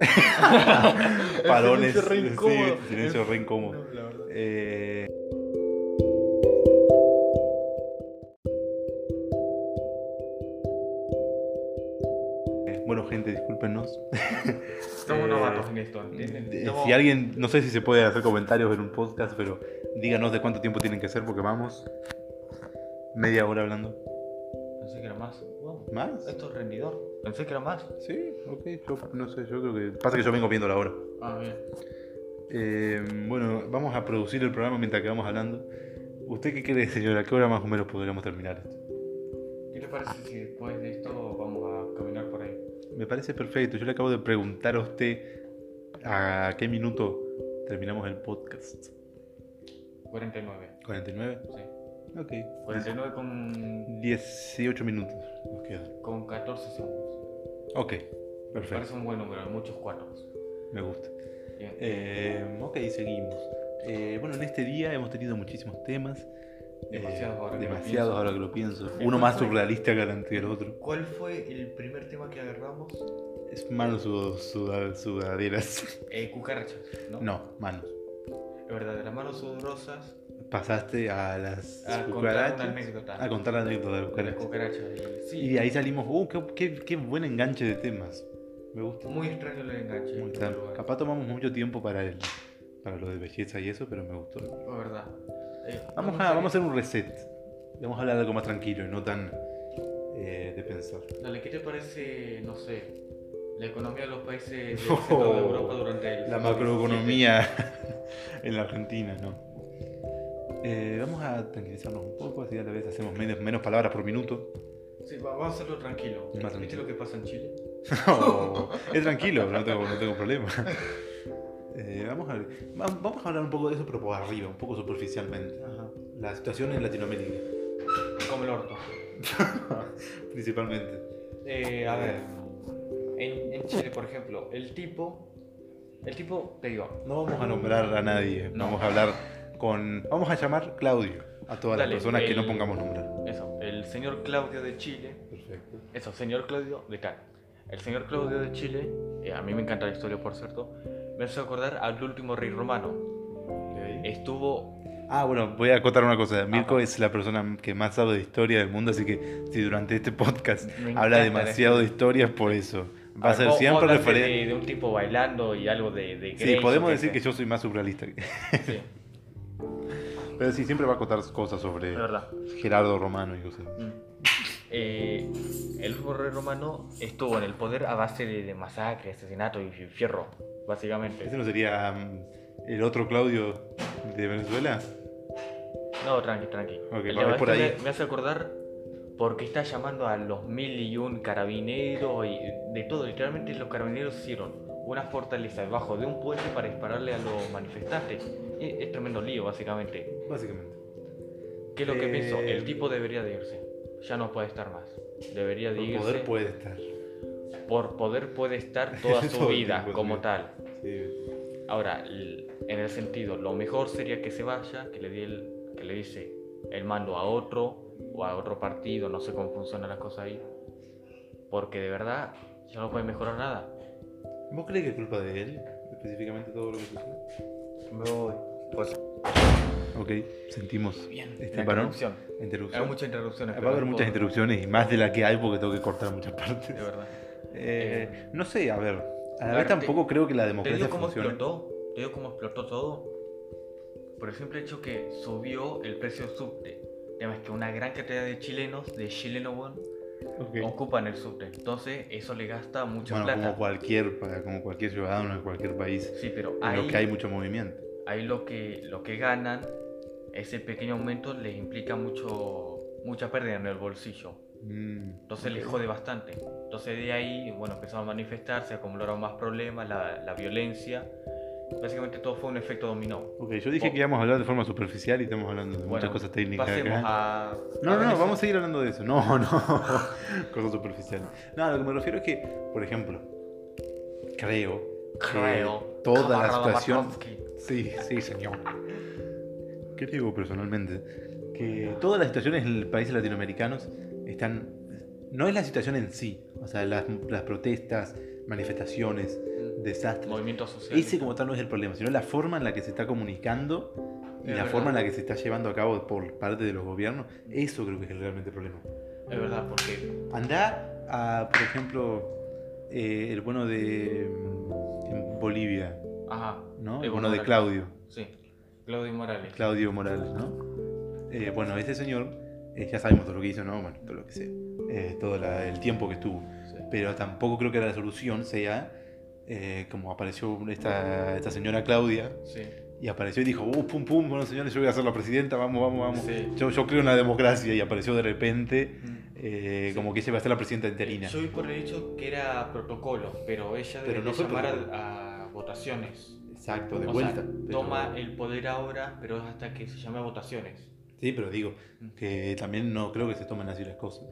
Parones. silencio re sí, incómodo. silencio re incómodo. No, la verdad. Eh, Bueno, gente, discúlpenos. Somos Eh, novatos en esto, ¿entienden? Eh, Si alguien, no sé si se puede hacer comentarios en un podcast, pero díganos de cuánto tiempo tienen que ser porque vamos media hora hablando. Más. Wow. ¿Más? Esto es rendidor. Pensé que era más. Sí, ok, yo no sé, yo creo que... Pasa que yo vengo viendo la hora. Ah, bien. Eh, bueno, vamos a producir el programa mientras que vamos hablando. ¿Usted qué cree, señora? ¿A qué hora más o menos podríamos terminar esto? ¿Qué le parece si después de esto vamos a caminar por ahí? Me parece perfecto. Yo le acabo de preguntar a usted a qué minuto terminamos el podcast. 49. ¿49? Sí. Ok. 49 con, 18 minutos nos quedan. con 14 segundos. Ok, Me perfecto. parece un buen número, hay muchos cuatro. Me gusta. Bien. Eh, ok, seguimos. Eh, bueno, en este día hemos tenido muchísimos temas. Demasiados Eh, ahora que lo demasiados pienso. ahora que lo pienso. ¿Y Uno más surrealista que el otro. ¿Cuál fue el primer tema que agarramos? Es manos sud- suda- sudaderas. Eh, cucarachas, ¿no? No, manos. Es verdad, de las manos sudorosas Pasaste a las a contar cucarachas. una anécdota. A contar la anécdota de las cucarachas. Y, sí, Y de ahí salimos, uh, qué, qué- qué buen enganche de temas. Me gusta. muy extraño el enganche. Muy extraño. Capaz tomamos mucho tiempo para el, para lo de belleza y eso, pero me gustó. Es verdad. Eh, Vamos a, vamos a hacer un reset. Vamos a hablar de algo más tranquilo y no tan eh, de pensar. Dale, ¿qué te parece, no sé, la economía de los países del de Europa durante el La macroeconomía en la Argentina, ¿no? Eh, vamos a tranquilizarnos un poco, así a la vez hacemos menos, menos palabras por minuto. Sí, va- vamos a hacerlo tranquilo. Más ¿Viste tranquilo. lo que pasa en Chile? No, es tranquilo, no tengo, no tengo problema. Eh, vamos, a, vamos a hablar un poco de eso, pero por arriba, un poco superficialmente. Ajá. La situación en Latinoamérica, Como el orto. principalmente. Eh, a ver, en, en Chile, por ejemplo, el tipo, el tipo, te digo, No vamos a nombrar a nadie, No. vamos a hablar con... Vamos a llamar Claudio a todas Dale, las personas que no pongamos nombrar. eso, el señor Claudio de Chile, Perfecto. eso, señor Claudio de Can. El señor Claudio de Chile, eh, a mí me encanta la historia, por cierto, me hace acordar al último rey romano. Estuvo Ah, bueno, voy a acotar una cosa. Mirko Ajá. es la persona que más sabe de historia del mundo, así que si durante este podcast Me habla encanta demasiado de historias, por eso. Va a ver, ser vos- siempre vos hablaste referente. de, de un tipo bailando y algo de, de Sí, podemos decir que yo soy más surrealista. que- Sí, Pero sí, siempre va a acotar cosas sobre. Gerardo Romano y cosas. Mm. Eh, el rey romano estuvo en el poder a base de, de masacre, asesinato y fierro, básicamente. ¿Ese no sería mm, el otro Claudio de Venezuela? No, tranqui, tranqui. El por este ahí. Me, me hace acordar porque está llamando a los mil y un carabineros y de todo. Literalmente los carabineros hicieron una fortaleza debajo de un puente para dispararle a los manifestantes. Y es tremendo lío, básicamente. Básicamente. ¿Qué es lo que Eh, pienso? El tipo debería de irse. Ya no puede estar más. Debería de Por irse. poder puede estar. Por poder puede estar toda su vida como tal. Sí. Ahora, en el sentido, lo mejor sería que se vaya, que le, dé el, que le dice el mando a otro o a otro partido, no sé cómo funcionan las cosas ahí. Porque de verdad ya no puede mejorar nada. ¿Vos crees que es culpa de él? Específicamente todo lo que sucede. Me voy. Pues Ok, sentimos bien. este parón. interrupción. Interrupción. Hay muchas interrupciones. Va a haber no muchas interrupciones y más de la que hay porque tengo que cortar muchas partes. De verdad. Eh, no sé, a ver. A la vez tampoco creo que la ¿Te democracia digo cómo funcione. explotó? ¿Te digo cómo explotó todo? Por el simple hecho que subió el precio subte. Además que una gran cantidad de chilenos, de chileno Ok. ocupan el subte. Entonces eso le gasta mucha Bueno, plata. como cualquier, como cualquier ciudadano de cualquier país Sí, pero en ahí, lo que hay mucho movimiento. ahí lo que lo que ganan, ese pequeño aumento les implica mucho mucha pérdida en el bolsillo. Mm, Entonces les jode bastante. Entonces de ahí, bueno, empezaron a manifestarse, acumularon más problemas, la, la violencia. Básicamente todo fue un efecto dominó. Ok, yo dije que íbamos a hablar de forma superficial y estamos hablando de muchas cosas técnicas Pasemos acá. a... No, a no, no, vamos a seguir hablando de eso. No, no. Cosas superficiales. No, lo que me refiero es que, por ejemplo, creo. que Creo. Toda la situación. Sí, sí, señor. Creo personalmente que todas las situaciones en países latinoamericanos están... No es la situación en sí, o sea, las, las protestas, manifestaciones, desastres. Movimientos sociales. Ese como tal no es el problema, sino la forma en la que se está comunicando y Es la verdad. forma en la que se está llevando a cabo por parte de los gobiernos. Eso creo que es el realmente problema. Es verdad, porque. Andá a, por ejemplo, eh, el bueno de mm, en Bolivia, Ajá. ¿no? El bueno de. Claudio, Sí. Claudio Morales. Claudio Morales, ¿no? Eh, bueno, este señor, eh, ya sabemos todo lo que hizo, ¿no? Bueno, todo lo que sé, todo la- el tiempo que estuvo. Pero tampoco creo que la solución sea eh, como apareció esta, esta señora Claudia Sí. y apareció y dijo, uh, pum, pum, bueno señores, yo voy a ser la presidenta, vamos, vamos, vamos. Sí. Yo, yo creo en la democracia y apareció de repente eh, como que ella va a ser la presidenta interina. Yo por el hecho que era protocolo, pero ella Pero debe no llamar a, a votaciones. Exacto, de O vuelta. sea, pero- toma el poder ahora, pero es hasta que se llame a votaciones. Sí, pero digo que también no creo que se tomen así las cosas,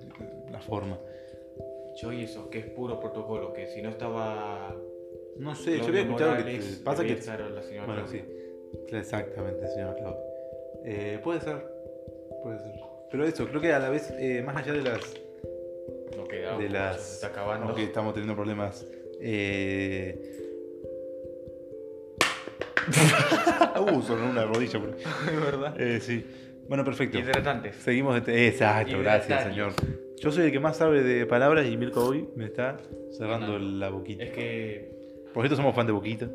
la forma. Yo y eso, que es puro protocolo, que si no estaba. No sé, yo Claudio había escuchado Morales, que pasa que... la señora Bueno, sí, Claudia. exactamente, señora Claudia. Eh, puede ser, puede ser. Pero eso, creo que a la vez, eh, más allá de las... No queda. de las se está acabando. aunque estamos teniendo problemas eh... uh, sonó una rodilla por. Es verdad. Eh, sí. Bueno, perfecto. Hidratantes. Seguimos. este- Exacto, gracias, señor. Yo soy el que más sabe de palabras y Mirko hoy me está cerrando No. la boquita. Es que. Por cierto, somos fan de Boquita.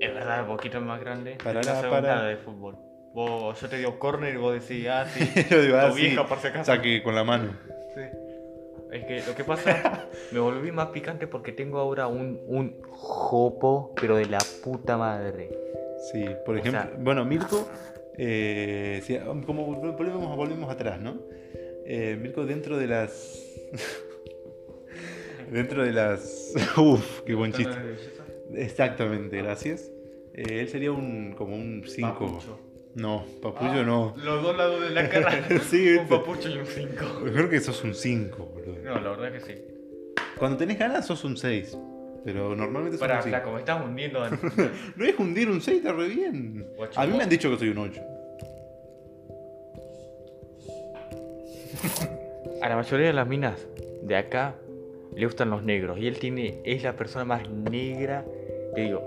Es verdad, el poquito más grande. No sabemos para. nada de fútbol. Vos, yo te digo corner y vos decís, ah, sí. Yo digo, ah, tu sí, vieja, por si acaso. saque con la mano. Sí. Es que lo que pasa, me volví más picante porque tengo ahora un, un jopo, pero de la puta madre. Sí, por O ejemplo, sea- bueno, Mirko, eh, sí, como volvemos, volvemos atrás, ¿no? Eh, Mirko dentro de las... dentro de las... Uf, qué buen chiste. Exactamente, gracias. Eh, él sería un como un 5. Papucho. No, papullo no. Los dos lados de la cara. Sí, un viste. papucho y un 5. Creo que sos un 5, boludo. No, la verdad que sí. Cuando tenés ganas sos un 6. Pero normalmente Para, un 5. flaco, me estás hundiendo. en- No es hundir un 6, está re bien. Guacho, A mí vos- me han dicho que soy un 8. A la mayoría de las minas de acá le gustan los negros. Y él tiene, es la persona más negra. Te digo,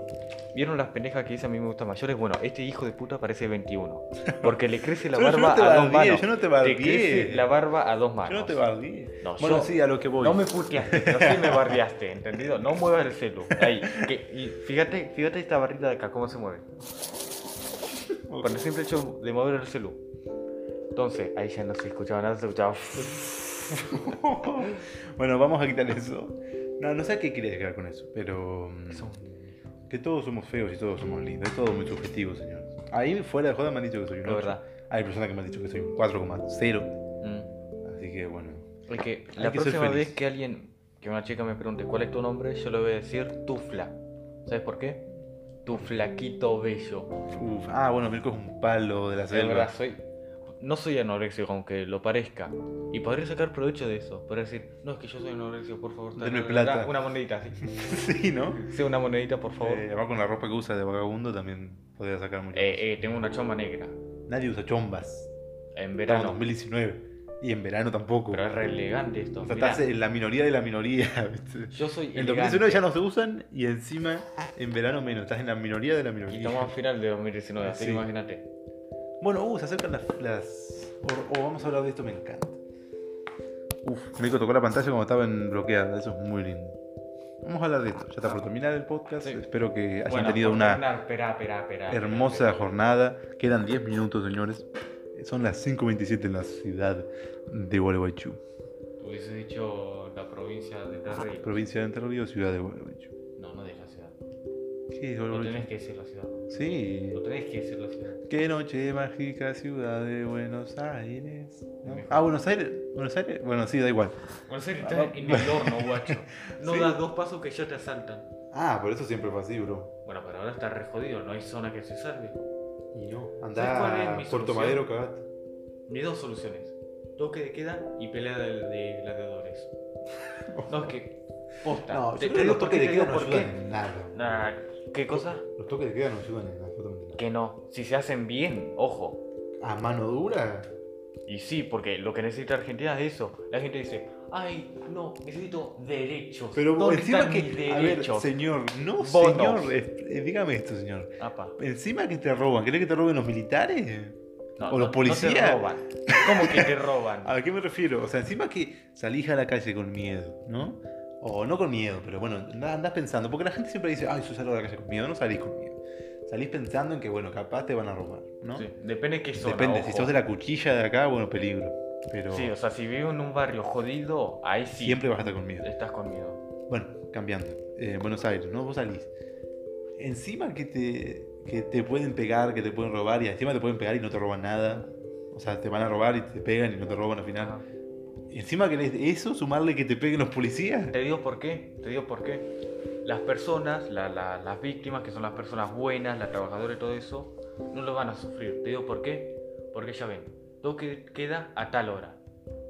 ¿vieron las pendejas que dice a mí me gustan mayores? Bueno, este hijo de puta parece 21. Porque le crece la Yo- yo barba no te a dos manos. yo no te Te bardeé. crece la barba a dos manos. Yo no te bardeé. No, bueno, yo- sí, a lo que voy. No me puteaste, pero sí me bardeaste, ¿entendido? No muevas el celu. Ahí. Que, y fíjate, fíjate esta barrita de acá, cómo se mueve. Por el simple hecho de mover el celu. Entonces, ahí ya no se escuchaba nada, se escuchaba. bueno, vamos a quitar eso. No, no sé qué quería llegar con eso, pero. mm, Eso. Que todos somos feos y todos somos lindos. Es todo muy subjetivo, señor. Ahí fuera de joda me han dicho que soy un Es 8. verdad. Hay personas que me han dicho que soy un 4,0. Mm. Así que bueno. Es que Hay la que próxima vez que alguien, que una chica me pregunte cuál es tu nombre, yo le voy a decir Tufla. ¿Sabes por qué? Tu flaquito bello. Uf. Ah, bueno, Mirko es un palo de la selva. verdad, soy. No soy anoréxico, aunque lo parezca. Y podría sacar provecho de eso. Podría decir, no, es que yo soy anoréxico, por favor. Denme plata. Una monedita, sí. sí, ¿no? Sí, una monedita, por favor. Eh, además con la ropa que usa de vagabundo también podría sacar mucho. Eh, eh, tengo una chomba negra. Nadie usa chombas. En Estamos en verano. 2019. Y en verano tampoco. Pero es re elegante esto. o sea, estás en la minoría de la minoría. ¿viste? Yo soy En elegante. 2019 ya no se usan y encima en verano menos. Estás en la minoría de la Y minoría. estamos al final de 2019, así Sí. que imagínate. Bueno, uh, se acercan las. las... O, o vamos a hablar de esto, me encanta. Uf, Mirko tocó la pantalla como estaba en bloqueada, eso es muy lindo. Vamos a hablar de esto. Ya está por terminar el podcast. Sí. Espero que hayan Bueno, tenido una terminar, hermosa jornada. Quedan 10 minutos, señores. Son las 5.27 en la ciudad de Gualeguaychú. Hubiese dicho la provincia de Entre Ríos. Provincia de Entre Ríos, ciudad de Gualeguaychú. ¿Qué es No Gualeguaychú? tenés que decir la ciudad. Sí. No tenés que decir la ciudad. Qué noche mágica, ciudad de Buenos Aires. Ah, Buenos Aires. Buenos Aires. Bueno, sí, da igual. Bueno, serio, estás en el horno, guacho. No Sí. das dos pasos que ya te asaltan. Ah, por eso siempre fue así, bro. Bueno, pero ahora está re jodido, no hay zona que se salve. Y no. ¿Sabes cuál es Anda mi a Puerto? Madero, cagate. Ni dos soluciones. Toque de queda y pelea de, de gladiadores. No, es que. Posta. No, yo te, creo te que digo los por toques qué, de queda no por qué. ayudan en nada. Nah, ¿Qué cosa? Los toques de queda no ayudan en absolutamente nada. Que no. Si se hacen bien, ojo. ¿A mano dura? Y sí, porque lo que necesita Argentina es eso. La gente dice, ay, no, necesito derechos. Pero ¿Dónde encima que. mis A ver, derechos? señor, no, Bonos. señor. eh, dígame esto, señor. Apa. Encima que te roban, ¿querés que te roben los militares? No, ¿O no- los No policías? te roban. ¿Cómo que te roban? ¿A qué me refiero? O sea, encima que salís a la calle con miedo, ¿no? O no con miedo, pero bueno, andás, pensando. Porque la gente siempre dice, ay, yo salgo a la calle con miedo. No salís con miedo. Salís pensando en que, bueno, capaz te van a robar, ¿no? Sí, depende de qué zona. Depende, si sos de la cuchilla de acá, bueno, peligro. Pero Sí, o sea, si vivo en un barrio jodido, ahí sí. siempre vas a estar con miedo. Estás con miedo. Bueno, cambiando. Eh, Buenos Aires, ¿no? Vos salís. Encima que te, que te pueden pegar, que te pueden robar, y encima te pueden pegar y no te roban nada. O sea, te van a robar y te pegan y no te roban al final. Ajá. Encima querés eso, sumarle que te peguen los policías. Te digo por qué, te digo por qué. Las personas, la- la- las víctimas, que son las personas buenas, las trabajadoras y todo eso, no lo van a sufrir. Te digo por qué. Porque ya ven, todo que queda a tal hora.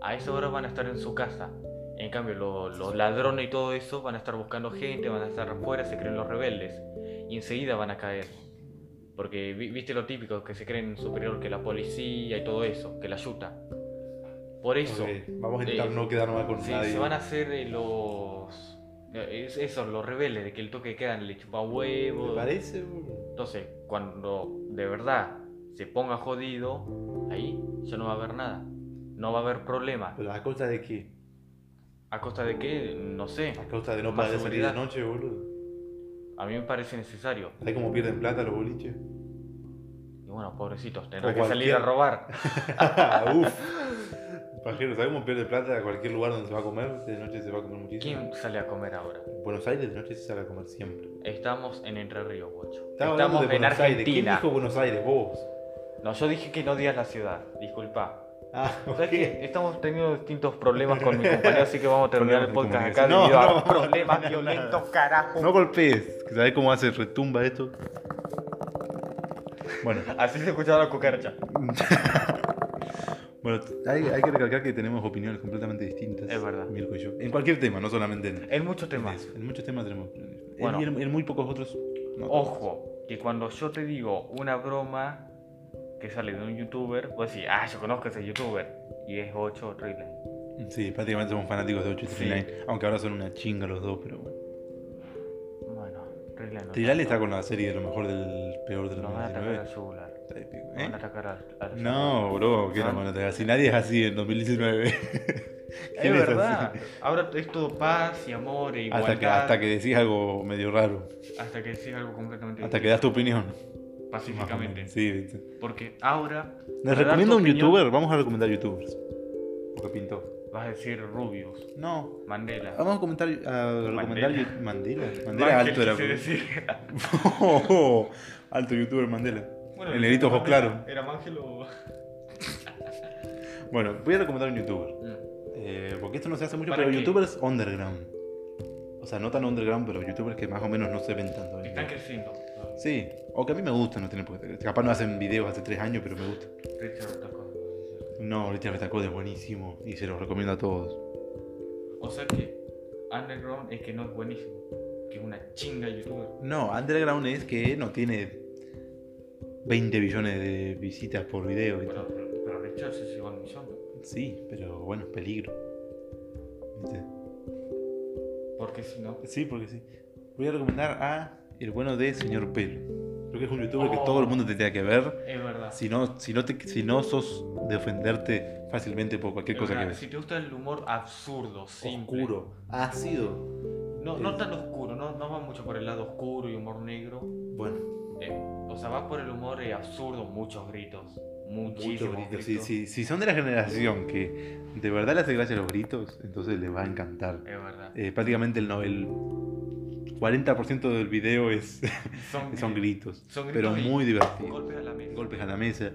A esa hora van a estar en su casa. En cambio, lo- los ladrones y todo eso van a estar buscando gente, van a estar afuera, se creen los rebeldes. Y enseguida van a caer. Porque vi- viste lo típico, que se creen superior que la policía y todo eso, que la ayuda. Por eso. Vamos a intentar Eh, no quedar mal con Sí, nadie. se van a hacer eh, los. eh, es- Eso, los rebeldes, de que el toque de queda le chupa huevo. ¿Me parece? Entonces, cuando de verdad se ponga jodido, ahí ya no va a haber nada. No va a haber problema. Pero a costa de qué? ¿A costa de qué? No sé. A costa de no poder salir de noche, boludo. A mí me parece necesario. ¿Sabes cómo pierden plata los boliches? Y bueno, pobrecitos, tendrán que salir a robar. Uf. Pajero, ¿sabes cómo pierde plata a cualquier lugar donde se va a comer? De noche se va a comer muchísimo. ¿Quién sale a comer ahora? En Buenos Aires de noche se sale a comer siempre. Estamos en Entre Ríos, guacho. Estaba Estamos de en Buenos Aires. ¿Quién Argentina. dijo Buenos Aires? Vos. No, yo dije que no digas la ciudad. Disculpa. Ah, ¿Sabes ok. qué? Estamos teniendo distintos problemas con mi compañero, así que vamos a terminar el podcast acá comunicación. debido No, a no, problemas no, no, violentos, carajo. No golpees. ¿Sabes cómo hace retumba esto? Bueno, Así se escuchaba la cucaracha. bueno hay, hay que recalcar que tenemos opiniones completamente distintas. Es verdad. Mirko y yo. En cualquier tema, no solamente en, En muchos temas. En muchos temas tenemos. En- Bueno. en, en muy pocos otros. no. Ojo, que cuando yo te digo una broma que sale de un youtuber, pues decir, ah, yo conozco a ese youtuber. Y es 8 Trailer. Sí, prácticamente somos fanáticos de 8 y Sí. Aunque ahora son una chinga los dos, pero bueno. Bueno, Trailer no. Trilane está con la serie de lo mejor del peor del Nos van a atacar al 2019. celular. Está épico, Nos van a ¿eh? No, bro, ¿qué Ah. nos van a atacar? Si nadie es así en 2019. Es ¿Quién es verdad. así? Ahora es todo paz y amor e igualdad. Hasta que, hasta que decís algo medio raro. hasta que decís algo completamente Hasta que das tu opinión. pacíficamente. Sí, ¿viste? Porque ahora. ¿Les para dar recomiendo tu un opinión, youtuber? Vamos a recomendar youtubers. Porque pintó. Vas a decir Rubius, No. Mandela. Vamos a, comentar, a recomendar Mandela. Mandela. Mandela Ángel, alto era. quise decir. Oh, alto youtuber Mandela. Bueno, El negrito ojos claros. ¿Era Mangel o.? Bueno, voy a recomendar un youtuber. Mm. Eh, porque esto no se hace mucho, ¿Para pero qué? youtubers underground. O sea, no tan underground, pero youtubers que más o menos no se ven tanto. Están creciendo. Sí, o que a mí me gustan, no tiene por qué. Capaz no hacen videos hace tres años, pero me gustan. Richard Tacón. No, ahorita Betacode es buenísimo y se los recomiendo a todos. O sea que Underground es que no es buenísimo. Que es una chinga youtuber. No, underground es que no tiene 20 billones de visitas por video. Bueno, pero, pero Richard se llegó al millón. Sí, pero bueno, es peligro. ¿Viste? Porque si no. Sí, porque sí. Voy a recomendar a el bueno de Señor Pelo. Creo que es un youtuber que Oh. todo el mundo tendría que ver. Es verdad. Si no, si no, te, si no sos de ofenderte fácilmente por cualquier Es cosa que verdad, ves. Si te gusta el humor absurdo, simple. Oscuro, ácido. No, no tan oscuro, no, no va mucho por el lado oscuro y humor negro. Bueno, Eh, o sea, va por el humor eh, absurdo, muchos gritos. Muchísimos gritos. gritos. Si, si, si son de la generación que de verdad le hace gracia los gritos, entonces les va a encantar. Es verdad. Eh, prácticamente el, no- el 40% del video es, Son, son gritos, Son pero gritos y muy divertidos. golpes a la mesa. Golpes a la mesa,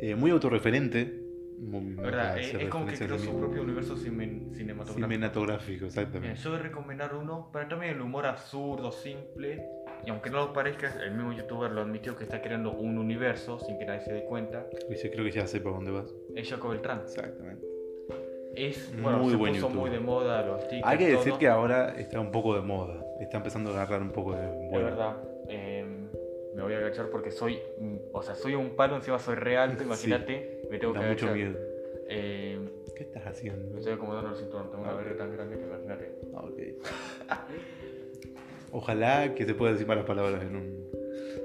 eh, muy autorreferente. muy- es como que creó su propio universo cine- cinematográfico. Cinematográfico, Bien, exactamente. yo voy a recomendar uno, pero también el humor absurdo, simple, y aunque no lo parezca, el mismo youtuber lo admitió que está creando un universo sin que nadie se dé cuenta, Y yo creo que ya sé para dónde vas. es Jacob Beltrán. Exactamente. Es, Muy bueno, se buen puso muy de moda los TikTok. Hay que decir todo. que ahora está un poco de moda. Está empezando a agarrar un poco de Es vuelo. verdad, eh, me voy a agachar porque soy, o sea, soy un palo, encima soy real, Sí. imagínate, me tengo Da que mucho agachar. miedo. Eh, ¿Qué estás haciendo? estoy acomodando el cinturón, tengo una verga tan grande que imagínate. Ah, ok. Ojalá que se pueda decir malas palabras en un,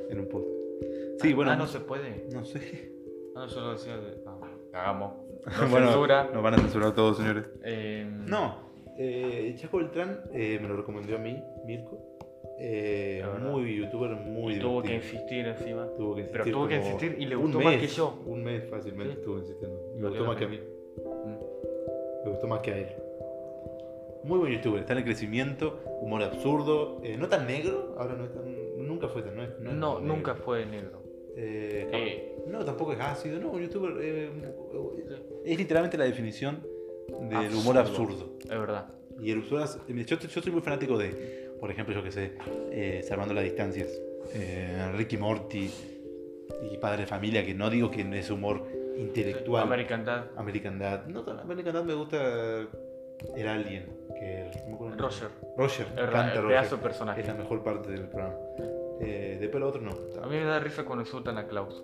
en un podcast. Sí, Ah, bueno. Ah, no se puede. no sé. Ah, no, yo lo decía de. Ah, hagamos. No bueno, censura. nos van a censurar todos, señores. Eh, No, eh, Chaco Beltrán eh, me lo recomendó a mí, Mirko. Eh, muy youtuber, muy y tuvo que insistir encima. Tuvo que Pero insistir tuvo que insistir y le gustó más que yo. Un mes fácilmente Sí. estuvo insistiendo. Me Valió gustó más que a mí. Mm. Me gustó más que a él. Muy buen youtuber, está en el crecimiento, humor absurdo, eh, no tan negro, ahora no es tan, nunca fue tan, no, es- no es No, tan nunca negro. fue negro. Eh, Eh, no, tampoco es ácido, no, un youtuber eh, es literalmente la definición del humor absurdo. Es verdad. Y el humor, abs- yo, yo soy muy fanático de, por ejemplo, yo que sé, eh, Salvando las Distancias, Ricky Morty y Padre de Familia, que no digo que es humor intelectual. American Dad. American Dad. No, American Dad me gusta el Alien, que me el. Roger. Roger, me verdad, encanta el pedazo Roger. personaje. Es la mejor parte del programa. Eh, después lo otro no. A mí me da risa cuando insultan a Klaus.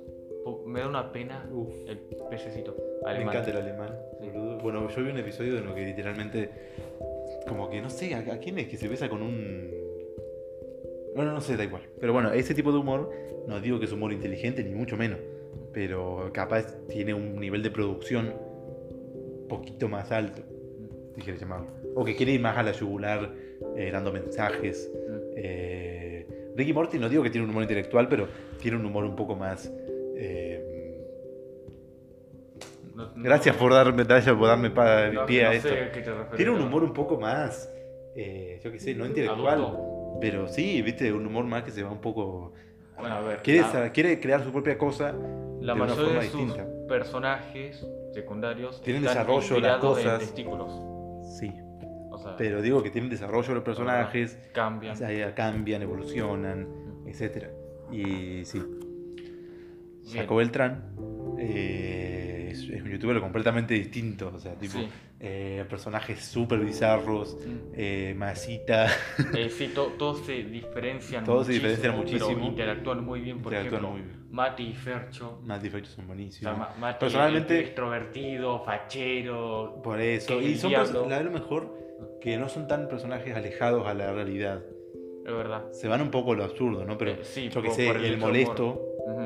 Me da una pena Uf, el pececito. me alemán. encanta el alemán. Sí. Bueno, yo vi un episodio en lo que literalmente, como que no sé, ¿a, a quién es que se besa con un... Bueno, no sé, da igual. Pero bueno, ese tipo de humor, no digo que es humor inteligente, ni mucho menos. Pero capaz tiene un nivel de producción poquito más alto, si quieres llamarlo. O que quiere ir más a la yugular, eh, dando mensajes. Mm. Eh, Ricky Morty no digo que tiene un humor intelectual, pero tiene un humor un poco más... eh, No- no- gracias por darme, gracias por darme pa- no- pie a esto. sé a qué te referís, Tiene un humor un poco más, yo qué sé, no intelectual, Adulto. pero sí, viste, un humor más que se va un poco... Bueno, a ver. Quiere, la- quiere crear su propia cosa La de una forma de sus distinta. personajes secundarios Tienen desarrollo las cosas. en testículos. Sea, pero digo que tienen desarrollo los personajes, cambian. o sea, cambian, evolucionan, etc. Y sí, Bien. Jaco Beltrán eh, es, es un youtuber completamente distinto, o sea, tipo, Sí. eh, personajes súper bizarros, Mm. eh, masita, Eh, sí, to- todos se diferencian Todos se diferencian muchísimo. pero interactúan muy bien. Por Interactúan ejemplo, muy bien. Mati y Fercho. más diferentes son O sea, buenísimos. Ma- Mati Personalmente- extrovertido, fachero. Por eso. Y son la lo mejor que no son tan personajes alejados a la realidad. Es verdad. Se van un poco a lo absurdo, ¿no? Pero Eh, sí, yo que sé, el, el molesto.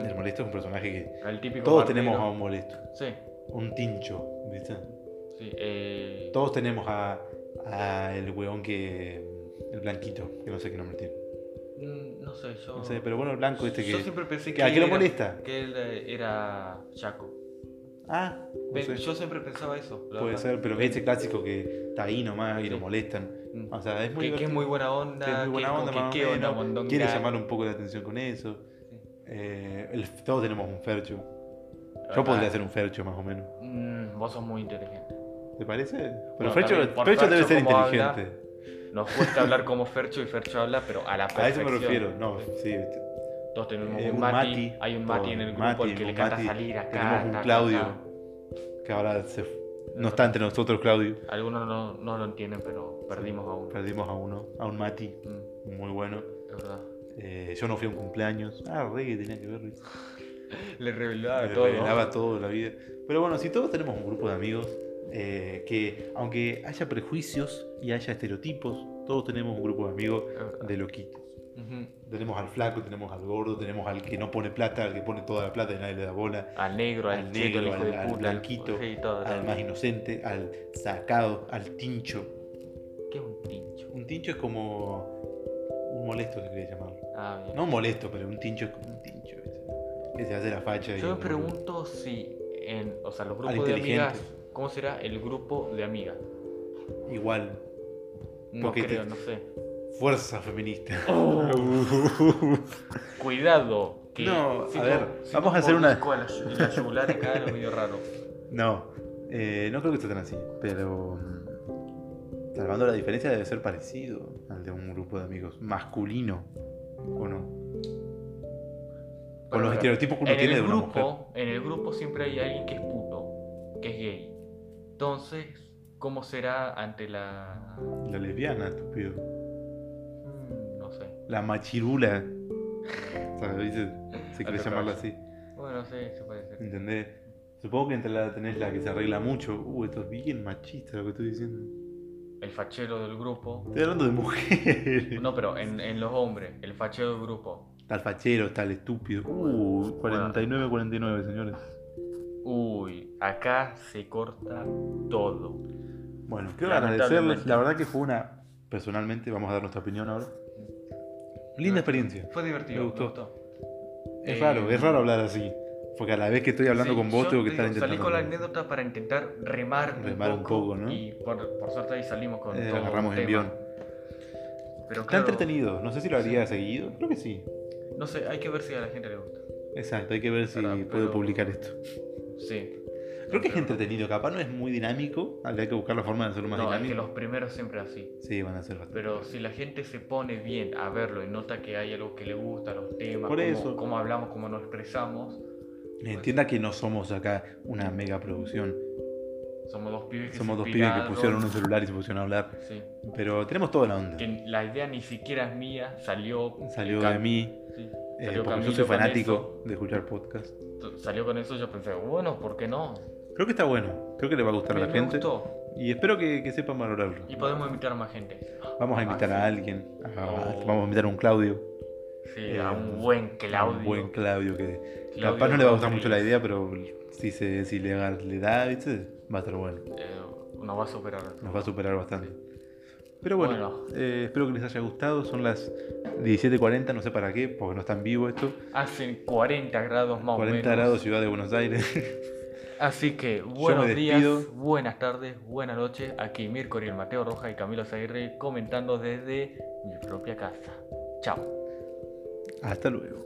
El molesto es un personaje que El típico todos tenemos a un molesto. Sí, Un tincho, ¿viste? sí. eh, Todos tenemos a, a el weón que. El blanquito, que no sé qué nombre tiene. mm, no sé, yo. No sé, pero bueno, el blanco este que. Yo siempre pensé que que. ¿A qué lo molesta? Que él era Chaco. Ah, no Pe- sé. Yo siempre pensaba eso. la Puede verdad. ser, pero ese clásico que está ahí nomás y lo molestan. Mm. O sea, es muy que, que es divertido. muy buena onda. que es muy buena onda, como más o que queda una menos, mondonga. quiere llamar un poco la atención con eso. Eh, el- todos tenemos un fercho. Yo podría ser un fercho más o menos. mm, vos sos muy inteligente. ¿Te parece? Pero Bueno, Fercho, también, por Fercho debe Fercho ser como habla, inteligente. Nos cuesta hablar como Fercho y Fercho habla, pero a la A perfección. eso me refiero. No, sí. Todos tenemos Eh, un Mati, Mati, hay un Mati en el grupo Mati, al que le encanta salir acá. Tenemos un acá, Claudio. acá. Que ahora se- no está entre nosotros, Claudio. Algunos no, no lo entienden, pero perdimos a uno. Perdimos a uno, a un Mati. Mm, Muy bueno. es verdad. Eh, yo no fui a un cumpleaños. Ah, re que tenía que ver. Le revelaba Me todo. revelaba todo la vida. Pero bueno, si todos tenemos un grupo de amigos eh, que, aunque haya prejuicios y haya estereotipos, todos tenemos un grupo de amigos de loquitos. Ujú. Tenemos al flaco, tenemos al gordo, tenemos al que no pone plata, al que pone toda la plata y nadie le da bola, Al negro, al, Al al negro, al- al puta, blanquito, sí, todo, todo. al más inocente, al sacado, al tincho. ¿Qué es un pincho? Un tincho es como un molesto, se quería llamarlo. Ah, bien. No molesto, pero un tincho es como un tincho. Que se hace la facha. y Yo me pregunto si en, o sea, los Al grupos de amigas, ¿cómo será el grupo de amigas? Igual, No Porque creo, te- no sé. Fuerza feminista. Cuidado. Que No, a si ver, si vamos a hacer una- a La, yu- la yugular acá era medio raro. No, eh, no creo que esté tan así, pero mm, salvando la diferencia debe ser parecido al de un grupo de amigos masculino, ¿o no? Con los Pero, estereotipos que uno en tiene el de una mujer. grupo, en el grupo siempre hay alguien que es puto, que es gay. Entonces, ¿cómo será ante la La lesbiana, estúpido. La machirula. ¿Sabes? Se, se quiere Alto llamarla así. Bueno, sí, se puede ser. ¿Entendés? Supongo que entre la tenés la que se arregla mucho. Uh, esto es bien machista lo que estoy diciendo. El fachero del grupo. Estoy hablando de mujeres. No, pero en, en los hombres, el fachero del grupo. Está el fachero, está el estúpido. Uh, 49-49, señores. Uy, acá se corta todo. Bueno, quiero agradecerles. La verdad que fue una. Personalmente, vamos a dar nuestra opinión ahora. Linda experiencia. Fue divertido, Me me gustó. Es Eh, raro, es raro hablar así. Porque a la vez que estoy hablando Sí, con vos, tengo que te estar digo, Salí intentando. con la anécdota para intentar remar, Remar un poco, ¿no? Y por, por suerte ahí salimos con Eh, todo agarramos un en tema. guion. Pero Está claro, entretenido. No sé si lo haría seguido. Creo que sí. No sé, hay que ver si a la gente le gusta. Exacto, hay que ver si puedo pero- publicar esto. Sí. Creo que es entretenido. Capaz no es muy dinámico. Habría que buscar la forma de hacerlo más No, es que dinámico. los primeros siempre así. Sí, van a ser bastante. Pero si la gente se pone bien a verlo y nota que hay algo que le gusta, los temas, Por cómo, eso. cómo hablamos, cómo nos expresamos, Entienda que no somos acá una mega producción. somos dos pibes que Somos dos pibes que pusieron un celular y se pusieron a hablar. Sí. Pero tenemos toda la onda. Que la idea ni siquiera es mía, salió. Salió de mí. sí, eh, salió porque yo soy fanático de escuchar podcast. Salió con eso, yo pensé, bueno, ¿por qué no? Creo que está bueno. Creo que le va a gustar a la me gente. gustó. Y espero que, que sepan valorarlo. Y podemos invitar a más gente. Vamos a Ah, invitar a alguien. a- Oh. Vamos a invitar a un Claudio. Sí, a un buen Claudio. Un buen Claudio que Claudio capaz no le va a gustar mucho la idea, pero si, se, si le, le da, ¿viste? va a estar bueno. Eh, nos va a superar. Nos va a superar bastante. Pero bueno, Bueno. eh, espero que les haya gustado. Son las 17.40, no sé para qué, porque no está en vivo esto. Hacen 40 grados más 40 o menos. grados, ciudad de Buenos Aires. Así que buenos días, buenas tardes, buenas noches. Aquí Mirko y el Mateo Roja y Camilo Zaguirre comentando desde mi propia casa. Chao. Hasta luego.